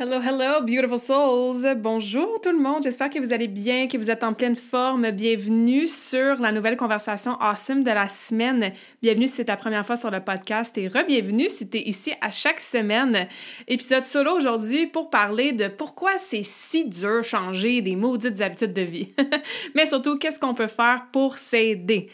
Hello, hello, beautiful souls. Bonjour tout le monde. J'espère que vous allez bien, que vous êtes en pleine forme. Bienvenue sur la nouvelle conversation awesome de la semaine. Bienvenue si c'est ta première fois sur le podcast et re-bienvenue si tu es ici à chaque semaine. Épisode solo aujourd'hui pour parler de pourquoi c'est si dur changer des maudites habitudes de vie. Mais surtout, qu'est-ce qu'on peut faire pour s'aider?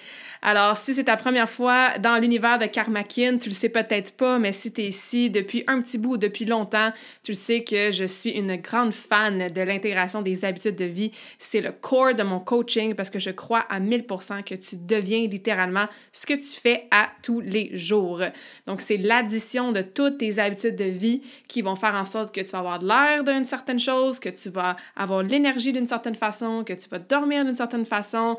Alors, si c'est ta première fois dans l'univers de Karmakin, tu le sais peut-être pas, mais si tu es ici depuis un petit bout ou depuis longtemps, tu le sais que je suis une grande fan de l'intégration des habitudes de vie. C'est le core de mon coaching parce que je crois à 1000% que tu deviens littéralement ce que tu fais à tous les jours. Donc, c'est l'addition de toutes tes habitudes de vie qui vont faire en sorte que tu vas avoir l'air d'une certaine chose, que tu vas avoir l'énergie d'une certaine façon, que tu vas dormir d'une certaine façon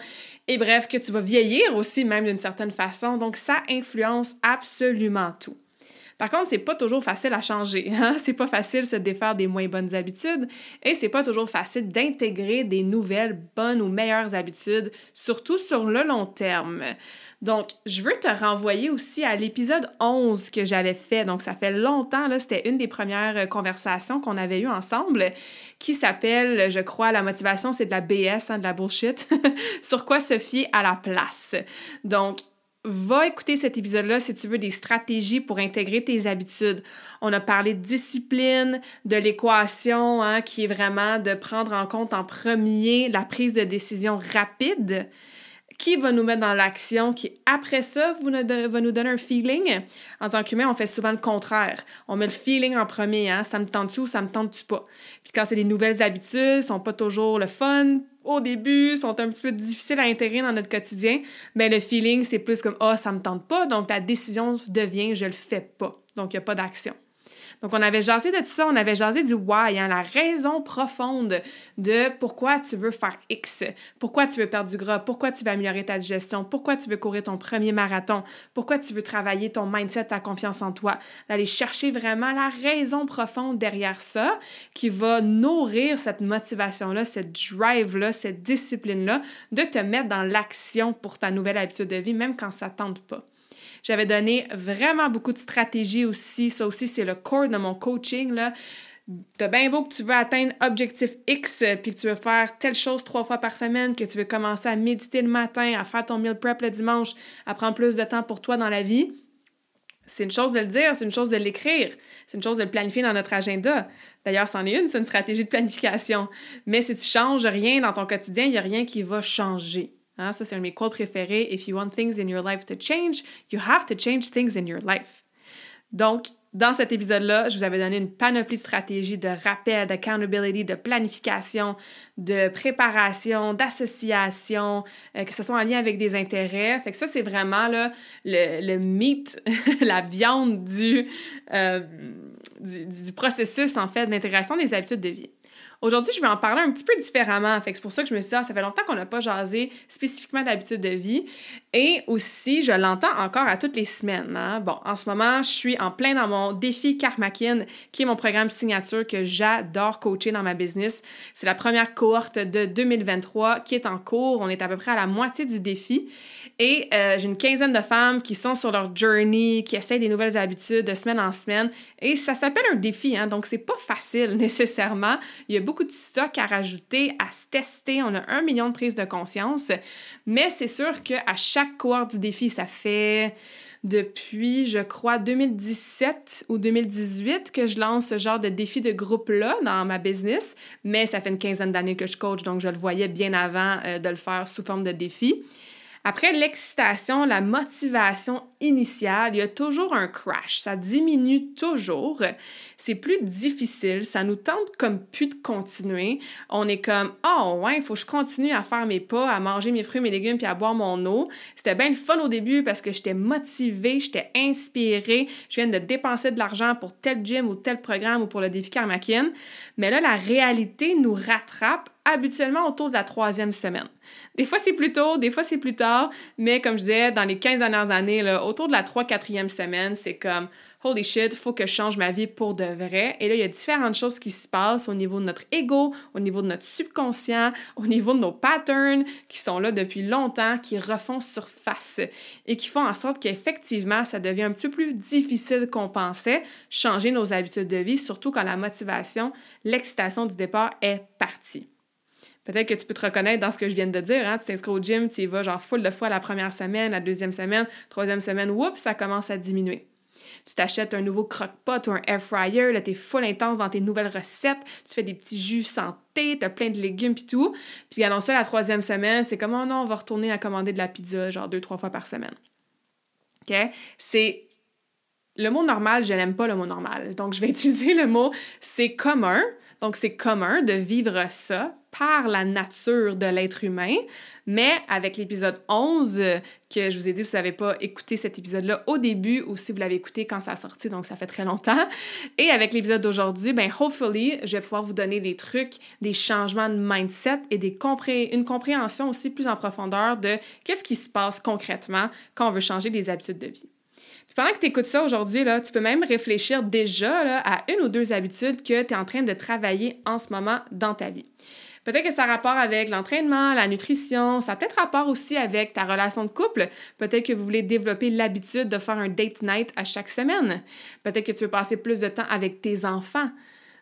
et bref, que tu vas vieillir aussi même d'une certaine façon. Donc, ça influence absolument tout. Par contre, c'est pas toujours facile à changer. Hein? C'est pas facile de se défaire des moins bonnes habitudes et c'est pas toujours facile d'intégrer des nouvelles bonnes ou meilleures habitudes, surtout sur le long terme. Donc, je veux te renvoyer aussi à l'épisode 11 que j'avais fait. Donc, ça fait longtemps, là, c'était une des premières euh, conversations qu'on avait eues ensemble qui s'appelle, je crois, La motivation, c'est de la BS, hein, de la bullshit. Sur quoi se fier à la place. Donc, va écouter cet épisode-là si tu veux des stratégies pour intégrer tes habitudes. On a parlé de discipline, de l'équation, hein, qui est vraiment de prendre en compte en premier la prise de décision rapide qui va nous mettre dans l'action, qui après ça va nous donner un feeling. En tant qu'humain, on fait souvent le contraire. On met le feeling en premier, hein? ça me tente-tu ou ça me tente-tu pas? Puis quand c'est des nouvelles habitudes, sont pas toujours le fun au début, sont un petit peu difficiles à intégrer dans notre quotidien, mais le feeling, c'est plus comme ah, oh, ça me tente pas, donc la décision devient je le fais pas. Donc il n'y a pas d'action. Donc, on avait jasé de tout ça, on avait jasé du why, hein, la raison profonde de pourquoi tu veux faire X, pourquoi tu veux perdre du gras, pourquoi tu veux améliorer ta digestion, pourquoi tu veux courir ton premier marathon, pourquoi tu veux travailler ton mindset, ta confiance en toi, d'aller chercher vraiment la raison profonde derrière ça qui va nourrir cette motivation-là, cette drive-là, cette discipline-là, de te mettre dans l'action pour ta nouvelle habitude de vie, même quand ça ne tente pas. J'avais donné vraiment beaucoup de stratégies aussi. Ça aussi, c'est le core de mon coaching. Là. T'as bien beau que tu veux atteindre objectif X, puis que tu veux faire telle chose trois fois par semaine, que tu veux commencer à méditer le matin, à faire ton meal prep le dimanche, à prendre plus de temps pour toi dans la vie. C'est une chose de le dire, c'est une chose de l'écrire, c'est une chose de le planifier dans notre agenda. D'ailleurs, c'en est une, c'est une stratégie de planification. Mais si tu changes rien dans ton quotidien, il n'y a rien qui va changer. Hein, ça, c'est un de mes quotes préférés. If you want things in your life to change, you have to change things in your life. Donc, dans cet épisode-là, je vous avais donné une panoplie de stratégies de rappel, d'accountability, de planification, de préparation, d'association, euh, que ce soit en lien avec des intérêts. Fait que ça, c'est vraiment le, le meat, la viande euh, du, du, processus, en fait, d'intégration des habitudes de vie. Aujourd'hui, je vais en parler un petit peu différemment. C'est pour ça que je me suis dit, ah, ça fait longtemps qu'on n'a pas jasé spécifiquement d'habitude de vie. Et aussi, je l'entends encore à toutes les semaines. Hein. Bon, en ce moment, je suis en plein dans mon défi Karmakin, qui est mon programme signature que j'adore coacher dans ma business. C'est la première cohorte de 2023 qui est en cours. On est à peu près à la moitié du défi. Et euh, j'ai une quinzaine de femmes qui sont sur leur journey, qui essayent des nouvelles habitudes de semaine en semaine. Et ça s'appelle un défi, hein, donc c'est pas facile nécessairement. Il y a beaucoup de stock à rajouter, à se tester. On a un million de prises de conscience. Mais c'est sûr qu'à chaque cohorte du défi, ça fait depuis, je crois, 2017 ou 2018 que je lance ce genre de défi de groupe-là dans ma business, mais ça fait une quinzaine d'années que je coach, donc je le voyais bien avant euh, de le faire sous forme de défi. Après l'excitation, la motivation initiale, il y a toujours un crash. Ça diminue toujours. C'est plus difficile. Ça nous tente comme plus de continuer. On est comme, oh ouais, il faut que je continue à faire mes pas, à manger mes fruits, mes légumes, puis à boire mon eau. C'était bien le fun au début parce que j'étais motivée, j'étais inspirée. Je viens de dépenser de l'argent pour tel gym ou tel programme ou pour le défi Karmakin. Mais là, la réalité nous rattrape habituellement autour de la troisième semaine. Des fois, c'est plus tôt, des fois, c'est plus tard, mais comme je disais, dans les 15 dernières années, là, autour de la 3-4e semaine, c'est comme holy shit, faut que je change ma vie pour de vrai. Et là, il y a différentes choses qui se passent au niveau de notre ego, au niveau de notre subconscient, au niveau de nos patterns qui sont là depuis longtemps, qui refont surface et qui font en sorte qu'effectivement, ça devient un petit peu plus difficile qu'on pensait, changer nos habitudes de vie, surtout quand la motivation, l'excitation du départ est partie. Peut-être que tu peux te reconnaître dans ce que je viens de dire. Hein? Tu t'inscris au gym, tu y vas genre full de fois la première semaine, la deuxième semaine, troisième semaine, oups, ça commence à diminuer. Tu t'achètes un nouveau crock-pot ou un air fryer, là, t'es full intense dans tes nouvelles recettes, tu fais des petits jus santé, t'as plein de légumes pis tout. Puis allons ça la troisième semaine, c'est comme, oh non, on va retourner à commander de la pizza, genre deux, trois fois par semaine. OK? C'est le mot normal, je n'aime pas le mot normal. Donc, je vais utiliser le mot c'est commun. Donc, c'est commun de vivre ça par la nature de l'être humain. Mais avec l'épisode 11, que je vous ai dit, vous n'avez pas écouté cet épisode-là au début ou si vous l'avez écouté quand ça a sorti, donc ça fait très longtemps. Et avec l'épisode d'aujourd'hui, ben hopefully, je vais pouvoir vous donner des trucs, des changements de mindset et des une compréhension aussi plus en profondeur de qu'est-ce qui se passe concrètement quand on veut changer des habitudes de vie pendant que tu écoutes ça aujourd'hui, tu peux même réfléchir déjà là, à une ou deux habitudes que tu es en train de travailler en ce moment dans ta vie. Peut-être que ça a rapport avec l'entraînement, la nutrition, ça a peut-être rapport aussi avec ta relation de couple. Peut-être que vous voulez développer l'habitude de faire un date night à chaque semaine. Peut-être que tu veux passer plus de temps avec tes enfants.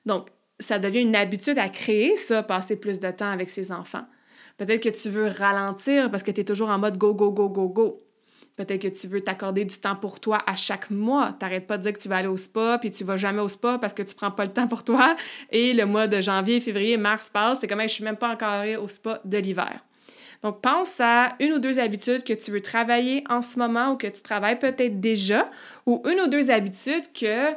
Donc, ça devient une habitude à créer, ça, passer plus de temps avec ses enfants. Peut-être que tu veux ralentir parce que tu es toujours en mode go, go, go, go, go. Peut-être que tu veux t'accorder du temps pour toi à chaque mois. T'arrêtes pas de dire que tu vas aller au spa, puis tu vas jamais au spa parce que tu prends pas le temps pour toi. Et le mois de janvier, février, mars passe, t'es comme, je suis même pas encore au spa de l'hiver. Donc, pense à une ou deux habitudes que tu veux travailler en ce moment ou que tu travailles peut-être déjà, ou une ou deux habitudes que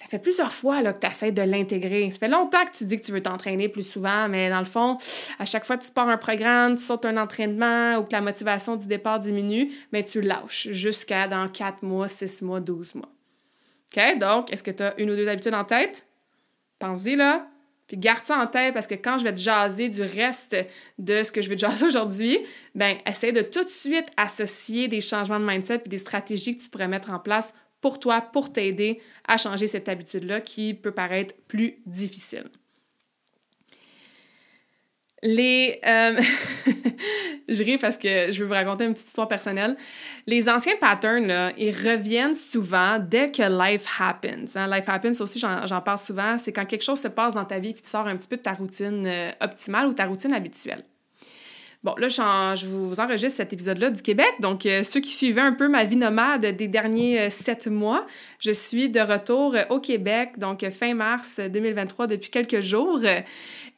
ça fait plusieurs fois que tu essaies de l'intégrer. Ça fait longtemps que tu dis que tu veux t'entraîner plus souvent, mais dans le fond, à chaque fois que tu pars un programme, tu sautes un entraînement ou que la motivation du départ diminue, mais tu lâches jusqu'à dans 4 mois, 6 mois, 12 mois. OK? Donc, est-ce que tu as une ou deux habitudes en tête? Pense-y là. Puis garde ça en tête parce que quand je vais te jaser du reste de ce que je vais te jaser aujourd'hui, ben essaie de tout de suite associer des changements de mindset et des stratégies que tu pourrais mettre en place pour toi, pour t'aider à changer cette habitude-là qui peut paraître plus difficile. Les. Euh, je ris parce que je veux vous raconter une petite histoire personnelle. Les anciens patterns, là, ils reviennent souvent dès que life happens. Hein. Life happens aussi, j'en parle souvent, c'est quand quelque chose se passe dans ta vie qui te sort un petit peu de ta routine euh, optimale ou ta routine habituelle. Bon, là, je vous enregistre cet épisode-là du Québec. Donc, euh, ceux qui suivaient un peu ma vie nomade des derniers euh, sept mois, je suis de retour euh, au Québec, donc fin mars 2023, depuis quelques jours.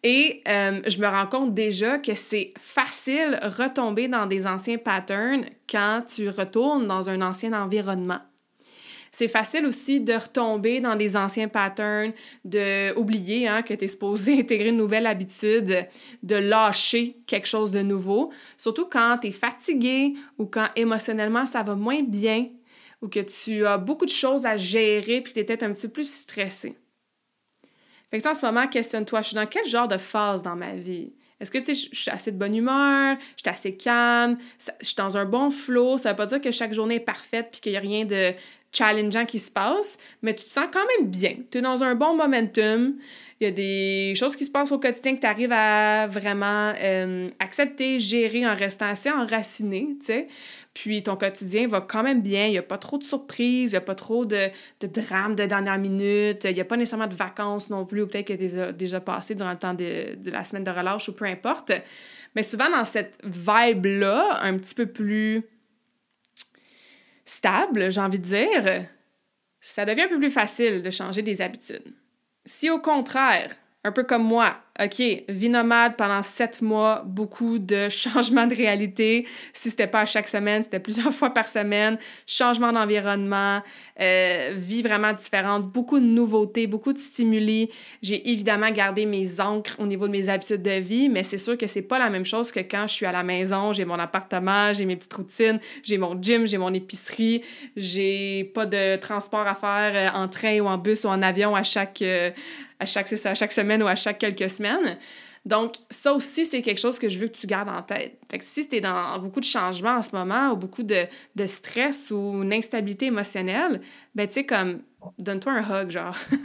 Et je me rends compte déjà que c'est facile retomber dans des anciens patterns quand tu retournes dans un ancien environnement. C'est facile aussi de retomber dans des anciens patterns, de oublier hein, que tu es supposé intégrer une nouvelle habitude, de lâcher quelque chose de nouveau, surtout quand tu es fatigué ou quand émotionnellement ça va moins bien ou que tu as beaucoup de choses à gérer puis tu es peut-être un petit peu plus stressé. Fait que en ce moment, questionne-toi, je suis dans quel genre de phase dans ma vie? Est-ce que, tu sais, je suis assez de bonne humeur, je suis assez calme, je suis dans un bon flow, ça veut pas dire que chaque journée est parfaite puis qu'il n'y a rien de challengeant qui se passe, mais tu te sens quand même bien. Tu es dans un bon momentum. Il y a des choses qui se passent au quotidien que tu arrives à vraiment euh, accepter, gérer en restant assez enraciné, tu sais. Puis ton quotidien va quand même bien. Il n'y a pas trop de surprises, il n'y a pas trop de, drames de dernière minute. Il n'y a pas nécessairement de vacances non plus, ou peut-être que tu déjà passé durant le temps de, de la semaine de relâche ou peu importe. Mais souvent dans cette vibe-là, un petit peu plus stable, j'ai envie de dire, ça devient un peu plus facile de changer des habitudes. Si au contraire, un peu comme moi, OK, vie nomade pendant sept mois, beaucoup de changements de réalité. Si c'était pas à chaque semaine, c'était plusieurs fois par semaine. Changement d'environnement, euh, vie vraiment différente, beaucoup de nouveautés, beaucoup de stimuli. J'ai évidemment gardé mes ancres au niveau de mes habitudes de vie, mais c'est sûr que c'est pas la même chose que quand je suis à la maison, j'ai mon appartement, j'ai mes petites routines, j'ai mon gym, j'ai mon épicerie, j'ai pas de transport à faire euh, en train ou en bus ou en avion à chaque... Euh, à chaque, à chaque semaine ou à chaque quelques semaines. Donc, ça aussi, c'est quelque chose que je veux que tu gardes en tête. Fait si tu es dans beaucoup de changements en ce moment ou beaucoup de, de stress ou une instabilité émotionnelle, ben, tu sais, comme, donne-toi un hug, genre. tu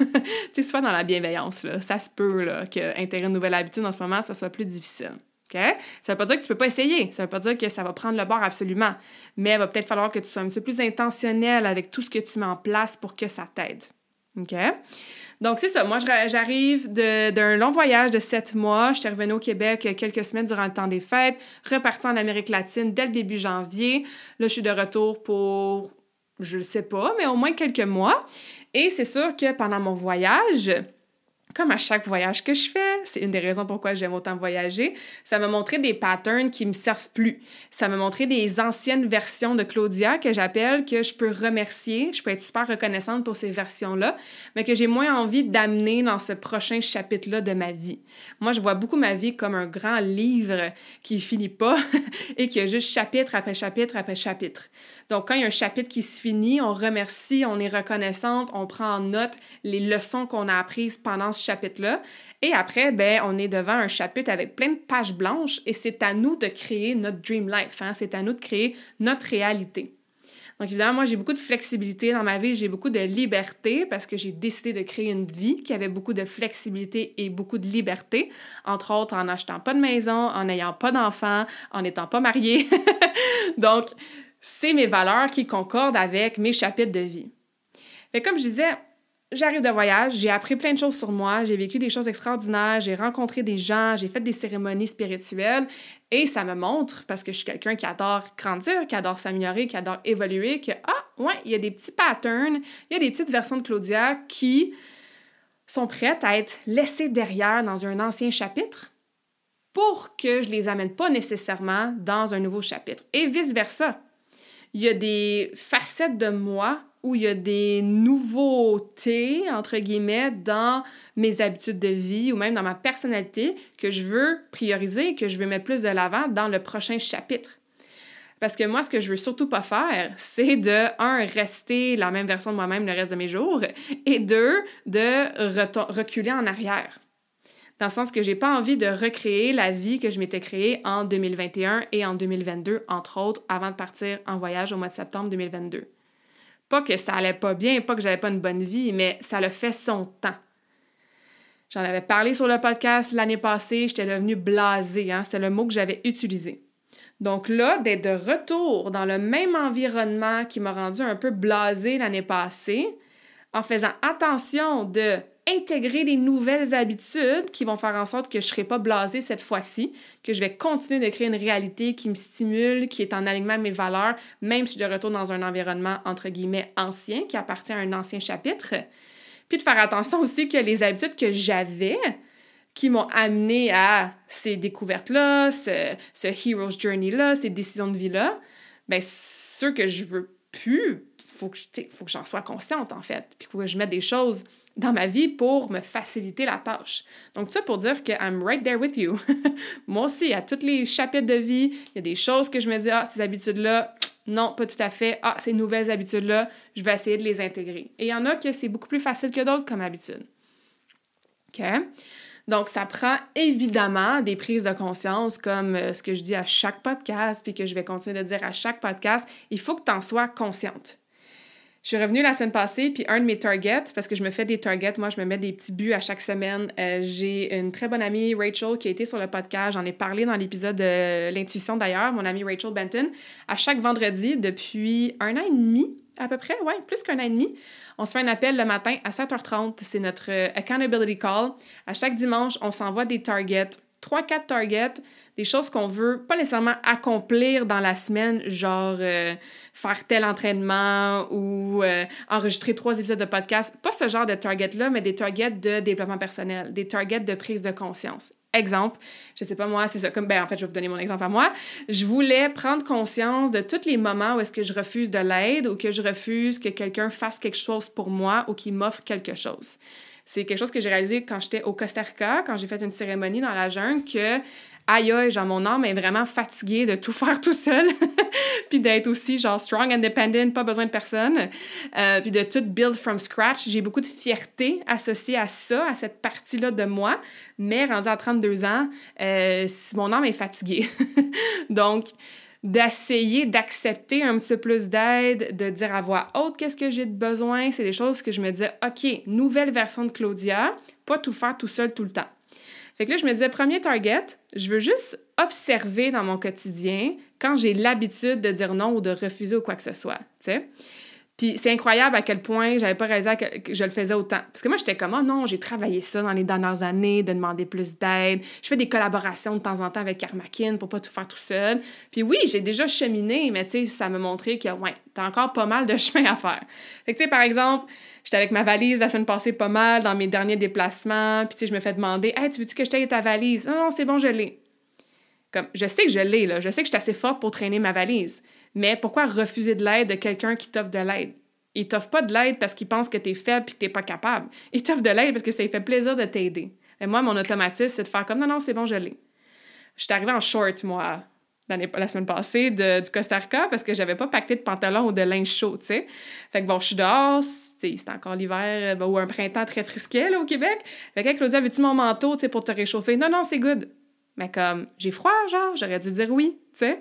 sais, sois dans la bienveillance, là. Ça se peut, là, qu'intégrer une nouvelle habitude en ce moment, ça soit plus difficile. OK? Ça veut pas dire que tu peux pas essayer. Ça veut pas dire que ça va prendre le bord absolument. Mais il va peut-être falloir que tu sois un petit peu plus intentionnel avec tout ce que tu mets en place pour que ça t'aide. OK? Donc, c'est ça. Moi, j'arrive d'un long voyage de sept mois. Je suis revenue au Québec quelques semaines durant le temps des fêtes, repartie en Amérique latine dès le début janvier. Là, je suis de retour pour, je ne sais pas, mais au moins quelques mois. Et c'est sûr que pendant mon voyage, comme à chaque voyage que je fais, c'est une des raisons pourquoi j'aime autant voyager, ça m'a montré des patterns qui me servent plus. Ça m'a montré des anciennes versions de Claudia que j'appelle, que je peux remercier, je peux être super reconnaissante pour ces versions-là, mais que j'ai moins envie d'amener dans ce prochain chapitre-là de ma vie. Moi, je vois beaucoup ma vie comme un grand livre qui finit pas et qui a juste chapitre après chapitre après chapitre. Donc, quand il y a un chapitre qui se finit, on remercie, on est reconnaissante, on prend en note les leçons qu'on a apprises pendant ce chapitre-là. Et après, ben, on est devant un chapitre avec plein de pages blanches et c'est à nous de créer notre dream life. Hein? C'est à nous de créer notre réalité. Donc, évidemment, moi, j'ai beaucoup de flexibilité dans ma vie, j'ai beaucoup de liberté parce que j'ai décidé de créer une vie qui avait beaucoup de flexibilité et beaucoup de liberté, entre autres en n'achetant pas de maison, en n'ayant pas d'enfants, en n'étant pas mariée. Donc, c'est mes valeurs qui concordent avec mes chapitres de vie. Fait comme je disais, j'arrive de voyage, j'ai appris plein de choses sur moi, j'ai vécu des choses extraordinaires, j'ai rencontré des gens, j'ai fait des cérémonies spirituelles et ça me montre, parce que je suis quelqu'un qui adore grandir, qui adore s'améliorer, qui adore évoluer, que, ah, ouais, il y a des petits patterns, il y a des petites versions de Claudia qui sont prêtes à être laissées derrière dans un ancien chapitre pour que je les amène pas nécessairement dans un nouveau chapitre. Et vice-versa il y a des facettes de moi où il y a des nouveautés, entre guillemets, dans mes habitudes de vie ou même dans ma personnalité que je veux prioriser, que je veux mettre plus de l'avant dans le prochain chapitre. Parce que moi, ce que je veux surtout pas faire, c'est de, un, rester la même version de moi-même le reste de mes jours, et deux, de reculer en arrière dans le sens que j'ai pas envie de recréer la vie que je m'étais créée en 2021 et en 2022, entre autres, avant de partir en voyage au mois de septembre 2022. Pas que ça allait pas bien, pas que j'avais pas une bonne vie, mais ça le fait son temps. J'en avais parlé sur le podcast l'année passée, j'étais devenue blasée, hein, c'était le mot que j'avais utilisé. Donc là, d'être de retour dans le même environnement qui m'a rendu un peu blasée l'année passée, en faisant attention de intégrer des nouvelles habitudes qui vont faire en sorte que je ne serai pas blasée cette fois-ci, que je vais continuer de créer une réalité qui me stimule, qui est en alignement avec mes valeurs, même si je retourne dans un environnement entre guillemets ancien, qui appartient à un ancien chapitre. Puis de faire attention aussi que les habitudes que j'avais, qui m'ont amené à ces découvertes-là, ce, ce hero's journey-là, ces décisions de vie-là, bien, ceux que je veux plus, faut que, faut que j'en sois consciente, en fait. Puis que je mette des choses dans ma vie pour me faciliter la tâche. Donc, ça pour dire que I'm right there with you. Moi aussi, à tous les chapitres de vie, il y a des choses que je me dis, ah, ces habitudes-là, non, pas tout à fait. Ah, ces nouvelles habitudes-là, je vais essayer de les intégrer. Et il y en a que c'est beaucoup plus facile que d'autres comme habitude. OK? Donc, ça prend évidemment des prises de conscience, comme euh, ce que je dis à chaque podcast, puis que je vais continuer de dire à chaque podcast. Il faut que tu en sois consciente. Je suis revenue la semaine passée, puis un de mes targets, parce que je me fais des targets, moi je me mets des petits buts à chaque semaine. Euh, j'ai une très bonne amie, Rachel, qui a été sur le podcast. J'en ai parlé dans l'épisode de l'intuition d'ailleurs, mon amie Rachel Benton. À chaque vendredi, depuis un an et demi à peu près, ouais, plus qu'un an et demi, on se fait un appel le matin à 7h30. C'est notre euh, accountability call. À chaque dimanche, on s'envoie des targets 3-4 targets, des choses qu'on veut pas nécessairement accomplir dans la semaine, genre euh, faire tel entraînement ou euh, enregistrer trois épisodes de podcast. Pas ce genre de target-là, mais des targets de développement personnel, des targets de prise de conscience. Exemple, je sais pas moi, c'est ça, comme, ben en fait, je vais vous donner mon exemple à moi. Je voulais prendre conscience de tous les moments où est-ce que je refuse de l'aide ou que je refuse que quelqu'un fasse quelque chose pour moi ou qu'il m'offre quelque chose. C'est quelque chose que j'ai réalisé quand j'étais au Costa Rica, quand j'ai fait une cérémonie dans la jungle, que aïe aïe, genre mon âme est vraiment fatiguée de tout faire tout seul, puis d'être aussi genre strong, independent, pas besoin de personne, euh, puis de tout build from scratch. J'ai beaucoup de fierté associée à ça, à cette partie-là de moi, mais rendu à 32 ans, euh, mon âme est fatiguée. Donc, d'essayer d'accepter un petit peu plus d'aide, de dire à voix haute qu'est-ce que j'ai de besoin, c'est des choses que je me disais, OK, nouvelle version de Claudia, pas tout faire tout seul tout le temps. Fait que là, je me disais, premier target, je veux juste observer dans mon quotidien quand j'ai l'habitude de dire non ou de refuser ou quoi que ce soit. Puis c'est incroyable à quel point j'avais pas réalisé que je le faisais autant. Parce que moi, j'étais comme, oh non, j'ai travaillé ça dans les dernières années, de demander plus d'aide. Je fais des collaborations de temps en temps avec Karmakin pour pas tout faire tout seul. Puis oui, j'ai déjà cheminé, mais tu sais, ça m'a montré que, ouais, t'as encore pas mal de chemin à faire. Fait que tu sais, par exemple, j'étais avec ma valise la semaine passée pas mal dans mes derniers déplacements. Puis tu sais, je me fais demander, hey, tu veux-tu que je t'aide ta valise? Non, non, c'est bon, je l'ai. Comme, je sais que je l'ai, là. Je sais que je suis assez forte pour traîner ma valise. Mais pourquoi refuser de l'aide de quelqu'un qui t'offre de l'aide? Il t'offre pas de l'aide parce qu'il pense que tu es faible et que tu pas capable. Il t'offre de l'aide parce que ça lui fait plaisir de t'aider. Et moi, mon automatisme, c'est de faire comme non, non, c'est bon, je l'ai. Je suis arrivée en short, moi, la semaine passée de, du Costa Rica parce que j'avais pas pacté de pantalon ou de linge chaud, tu sais. Fait que bon, je suis dehors, c'est encore l'hiver ben, ou un printemps très frisquet là, au Québec. Fait que Claudia, veux-tu mon manteau, tu sais, pour te réchauffer? Non, non, c'est good. Mais comme, j'ai froid, genre, j'aurais dû dire oui, tu sais.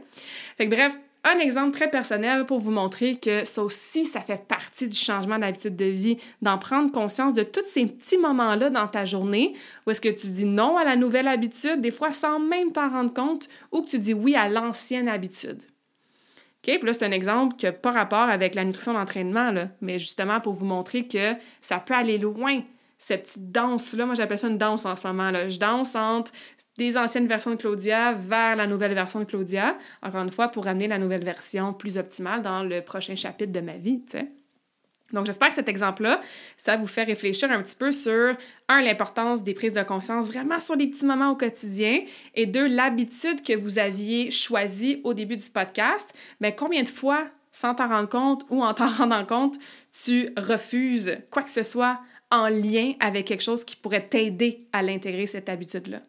Fait que bref, un exemple très personnel pour vous montrer que ça aussi, ça fait partie du changement d'habitude de vie, d'en prendre conscience de tous ces petits moments-là dans ta journée où est-ce que tu dis non à la nouvelle habitude, des fois sans même t'en rendre compte, ou que tu dis oui à l'ancienne habitude. OK? Puis là, c'est un exemple qui n'a pas rapport avec la nutrition d'entraînement, mais justement pour vous montrer que ça peut aller loin cette petite danse-là. Moi, j'appelle ça une danse en ce moment. Là. Je danse entre des anciennes versions de Claudia vers la nouvelle version de Claudia, encore une fois, pour amener la nouvelle version plus optimale dans le prochain chapitre de ma vie. Donc, j'espère que cet exemple-là, ça vous fait réfléchir un petit peu sur, un, l'importance des prises de conscience vraiment sur les petits moments au quotidien, et deux, l'habitude que vous aviez choisie au début du podcast. Mais combien de fois, sans t'en rendre compte ou en t'en rendant compte, tu refuses quoi que ce soit en lien avec quelque chose qui pourrait t'aider à l'intégrer, cette habitude-là?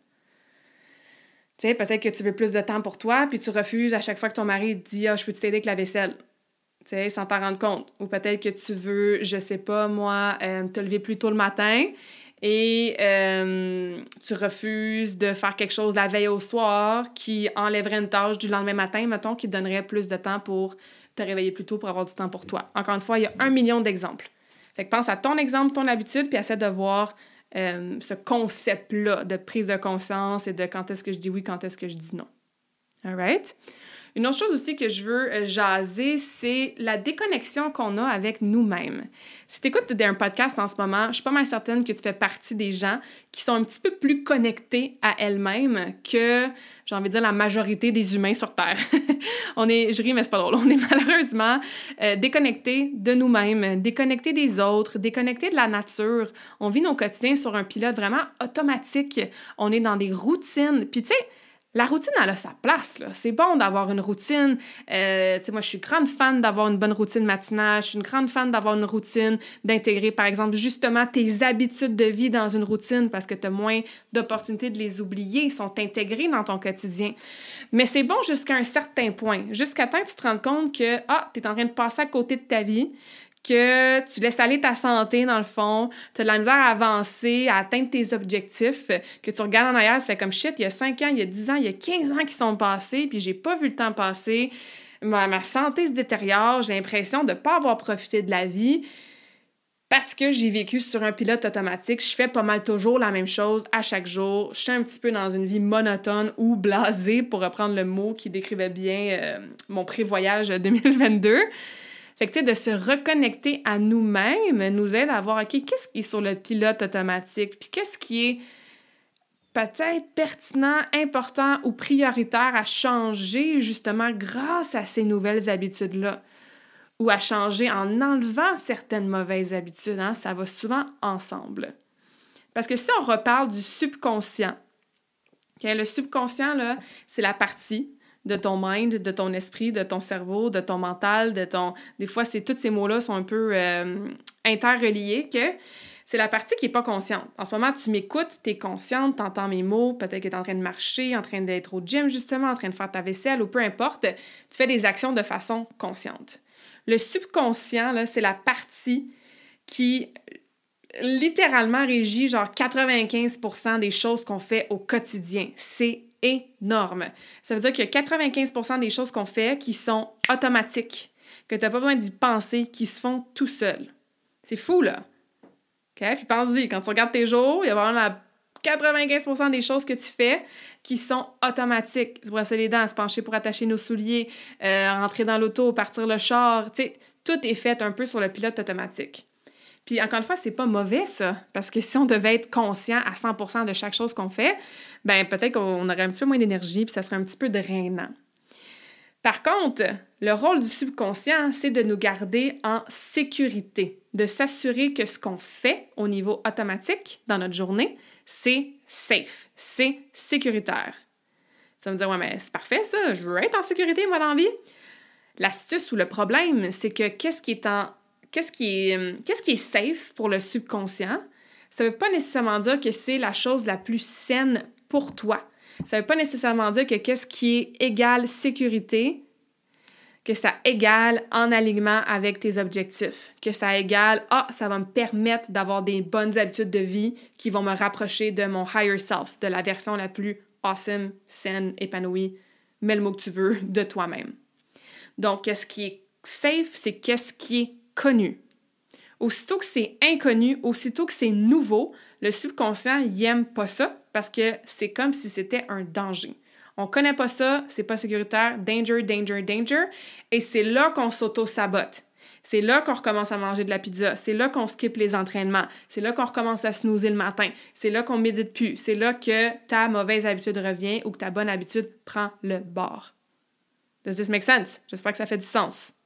Tu sais, peut-être que tu veux plus de temps pour toi, puis tu refuses à chaque fois que ton mari dit Ah, je peux t'aider avec la vaisselle? Sans t'en rendre compte. Ou peut-être que tu veux, je sais pas, moi, euh, te lever plus tôt le matin et euh, tu refuses de faire quelque chose la veille au soir qui enlèverait une tâche du lendemain matin, mettons, qui te donnerait plus de temps pour te réveiller plus tôt pour avoir du temps pour toi. Encore une fois, il y a un million d'exemples. Fait que pense à ton exemple, ton habitude, puis essaie de voir euh, ce concept-là de prise de conscience et de quand est-ce que je dis oui, quand est-ce que je dis non. All right? Une autre chose aussi que je veux euh, jaser, c'est la déconnexion qu'on a avec nous-mêmes. Si tu écoutes un podcast en ce moment, je suis pas mal certaine que tu fais partie des gens qui sont un petit peu plus connectés à elles-mêmes que, j'ai envie de dire, la majorité des humains sur Terre. on est, je ris, mais c'est pas drôle, on est malheureusement euh, déconnectés de nous-mêmes, déconnectés des autres, déconnectés de la nature. On vit nos quotidiens sur un pilote vraiment automatique. On est dans des routines. Puis tu sais, la routine, elle a sa place. C'est bon d'avoir une routine. Euh, moi, je suis grande fan d'avoir une bonne routine matinale. Je suis une grande fan d'avoir une routine, d'intégrer, par exemple, justement tes habitudes de vie dans une routine parce que tu as moins d'opportunités de les oublier. Ils sont intégrés dans ton quotidien. Mais c'est bon jusqu'à un certain point. Jusqu'à temps que tu te rendes compte que, ah, tu es en train de passer à côté de ta vie que tu laisses aller ta santé dans le fond, tu as de la misère à avancer, à atteindre tes objectifs, que tu regardes en arrière, ça fait comme shit, il y a 5 ans, il y a 10 ans, il y a 15 ans qui sont passés, puis j'ai pas vu le temps passer. Ma, ma santé se détériore, j'ai l'impression de ne pas avoir profité de la vie parce que j'ai vécu sur un pilote automatique. Je fais pas mal toujours la même chose à chaque jour. Je suis un petit peu dans une vie monotone ou blasée, pour reprendre le mot qui décrivait bien euh, mon pré-voyage 2022. Fait que, tu de se reconnecter à nous-mêmes nous aide à voir, OK, qu'est-ce qui est sur le pilote automatique, puis qu'est-ce qui est peut-être pertinent, important ou prioritaire à changer justement grâce à ces nouvelles habitudes-là ou à changer en enlevant certaines mauvaises habitudes. Hein? Ça va souvent ensemble. Parce que si on reparle du subconscient, le subconscient, là, c'est la partie de ton mind, de ton esprit, de ton cerveau, de ton mental, de ton... Des fois, c'est tous ces mots-là sont un peu euh, interreliés que c'est la partie qui n'est pas consciente. En ce moment, tu m'écoutes, tu es consciente, tu entends mes mots, peut-être que tu es en train de marcher, en train d'être au gym justement, en train de faire ta vaisselle ou peu importe, tu fais des actions de façon consciente. Le subconscient, c'est la partie qui littéralement régit genre 95% des choses qu'on fait au quotidien. C'est énorme. Ça veut dire qu'il y a 95% des choses qu'on fait qui sont automatiques, que tu n'as pas besoin d'y penser, qui se font tout seul. C'est fou, là. OK? Puis pense-y, quand tu regardes tes jours, il y a vraiment la 95% des choses que tu fais qui sont automatiques. Se brosser les dents, se pencher pour attacher nos souliers, euh, rentrer dans l'auto, partir le char, tout est fait un peu sur le pilote automatique. Puis encore une fois, c'est pas mauvais ça, parce que si on devait être conscient à 100 de chaque chose qu'on fait, ben peut-être qu'on aurait un petit peu moins d'énergie, puis ça serait un petit peu drainant. Par contre, le rôle du subconscient, c'est de nous garder en sécurité, de s'assurer que ce qu'on fait au niveau automatique dans notre journée, c'est safe, c'est sécuritaire. Tu vas me dire, ouais, mais c'est parfait ça, je veux être en sécurité, moi, dans la vie. L'astuce ou le problème, c'est que qu'est-ce qui est en. Qu'est-ce qui est, qu'est-ce qui est safe pour le subconscient? Ça ne veut pas nécessairement dire que c'est la chose la plus saine pour toi. Ça ne veut pas nécessairement dire que qu'est-ce qui est égal sécurité, que ça égale en alignement avec tes objectifs, que ça égale, ah, ça va me permettre d'avoir des bonnes habitudes de vie qui vont me rapprocher de mon higher self, de la version la plus awesome, saine, épanouie, mets le mot que tu veux, de toi-même. Donc, qu'est-ce qui est safe, c'est qu'est-ce qui est connu. Aussitôt que c'est inconnu, aussitôt que c'est nouveau, le subconscient n'aime pas ça parce que c'est comme si c'était un danger. On connaît pas ça, c'est pas sécuritaire, danger, danger, danger. Et c'est là qu'on s'auto-sabote. C'est là qu'on recommence à manger de la pizza. C'est là qu'on skip les entraînements. C'est là qu'on recommence à snoozer le matin. C'est là qu'on médite plus. C'est là que ta mauvaise habitude revient ou que ta bonne habitude prend le bord. Does this make sense? J'espère que ça fait du sens.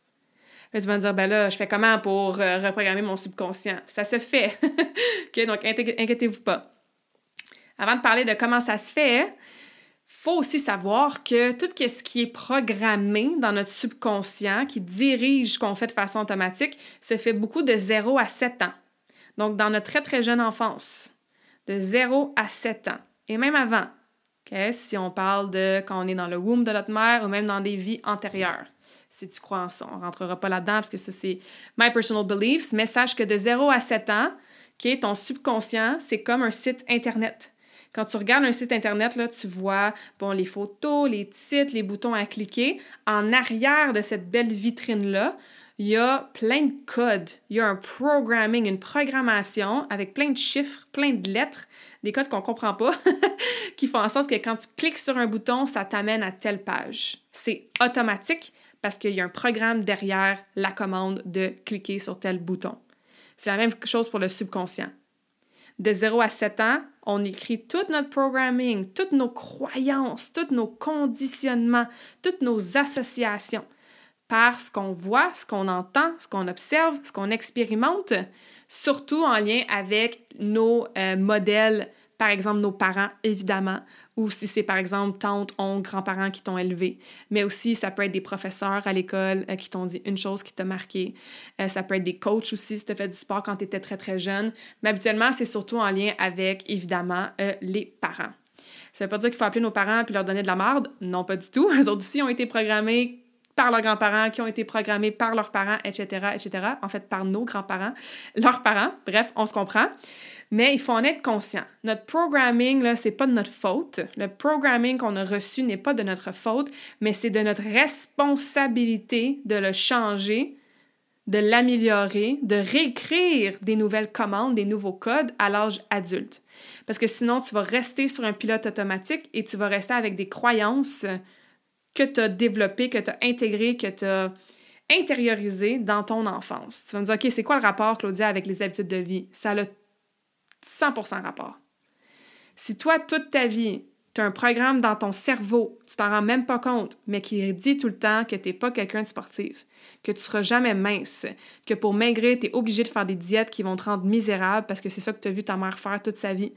Là, tu vas me dire, ben là, je fais comment pour euh, reprogrammer mon subconscient? Ça se fait. OK? Donc, inquiétez-vous pas. Avant de parler de comment ça se fait, faut aussi savoir que tout ce qui est programmé dans notre subconscient, qui dirige ce qu'on fait de façon automatique, se fait beaucoup de 0 à 7 ans. Donc, dans notre très, très jeune enfance, de 0 à 7 ans. Et même avant, si on parle de quand on est dans le womb de notre mère ou même dans des vies antérieures. Si tu crois en ça, on ne rentrera pas là-dedans parce que ça, c'est my personal beliefs, mais sache que de 0 à 7 ans, ton subconscient, c'est comme un site Internet. Quand tu regardes un site Internet, là, tu vois bon, les photos, les titres, les boutons à cliquer. En arrière de cette belle vitrine-là, il y a plein de codes. Il y a un programming, une programmation avec plein de chiffres, plein de lettres, des codes qu'on ne comprend pas, qui font en sorte que quand tu cliques sur un bouton, ça t'amène à telle page. C'est automatique parce qu'il y a un programme derrière la commande de cliquer sur tel bouton. C'est la même chose pour le subconscient de 0 à 7 ans, on écrit tout notre programming, toutes nos croyances, tous nos conditionnements, toutes nos associations par ce qu'on voit, ce qu'on entend, ce qu'on observe, ce qu'on expérimente, surtout en lien avec nos euh, modèles par exemple nos parents, évidemment, ou si c'est par exemple tante, oncle, grands-parents qui t'ont élevé. Mais aussi, ça peut être des professeurs à l'école euh, qui t'ont dit une chose qui t'a marqué. Euh, ça peut être des coachs aussi si tu fait du sport quand tu étais très, très jeune. Mais habituellement, c'est surtout en lien avec, évidemment, euh, les parents. Ça veut pas dire qu'il faut appeler nos parents puis leur donner de la merde. Non, pas du tout. Eux autres aussi ont été programmés par leurs grands-parents, qui ont été programmés par leurs parents, etc., etc. En fait, par nos grands-parents, leurs parents. Bref, on se comprend. Mais il faut en être conscient. Notre programming, là, c'est pas de notre faute. Le programming qu'on a reçu n'est pas de notre faute, mais c'est de notre responsabilité de le changer, de l'améliorer, de réécrire des nouvelles commandes, des nouveaux codes à l'âge adulte. Parce que sinon, tu vas rester sur un pilote automatique et tu vas rester avec des croyances que tu as développées, que tu as intégrées, que tu as intériorisées dans ton enfance. Tu vas me dire, OK, c'est quoi le rapport, Claudia, avec les habitudes de vie? Ça 100% rapport. Si toi, toute ta vie, tu as un programme dans ton cerveau, tu t'en rends même pas compte, mais qui dit tout le temps que tu n'es pas quelqu'un de sportif, que tu seras jamais mince, que pour maigrir, tu es obligé de faire des diètes qui vont te rendre misérable parce que c'est ça que tu as vu ta mère faire toute sa vie,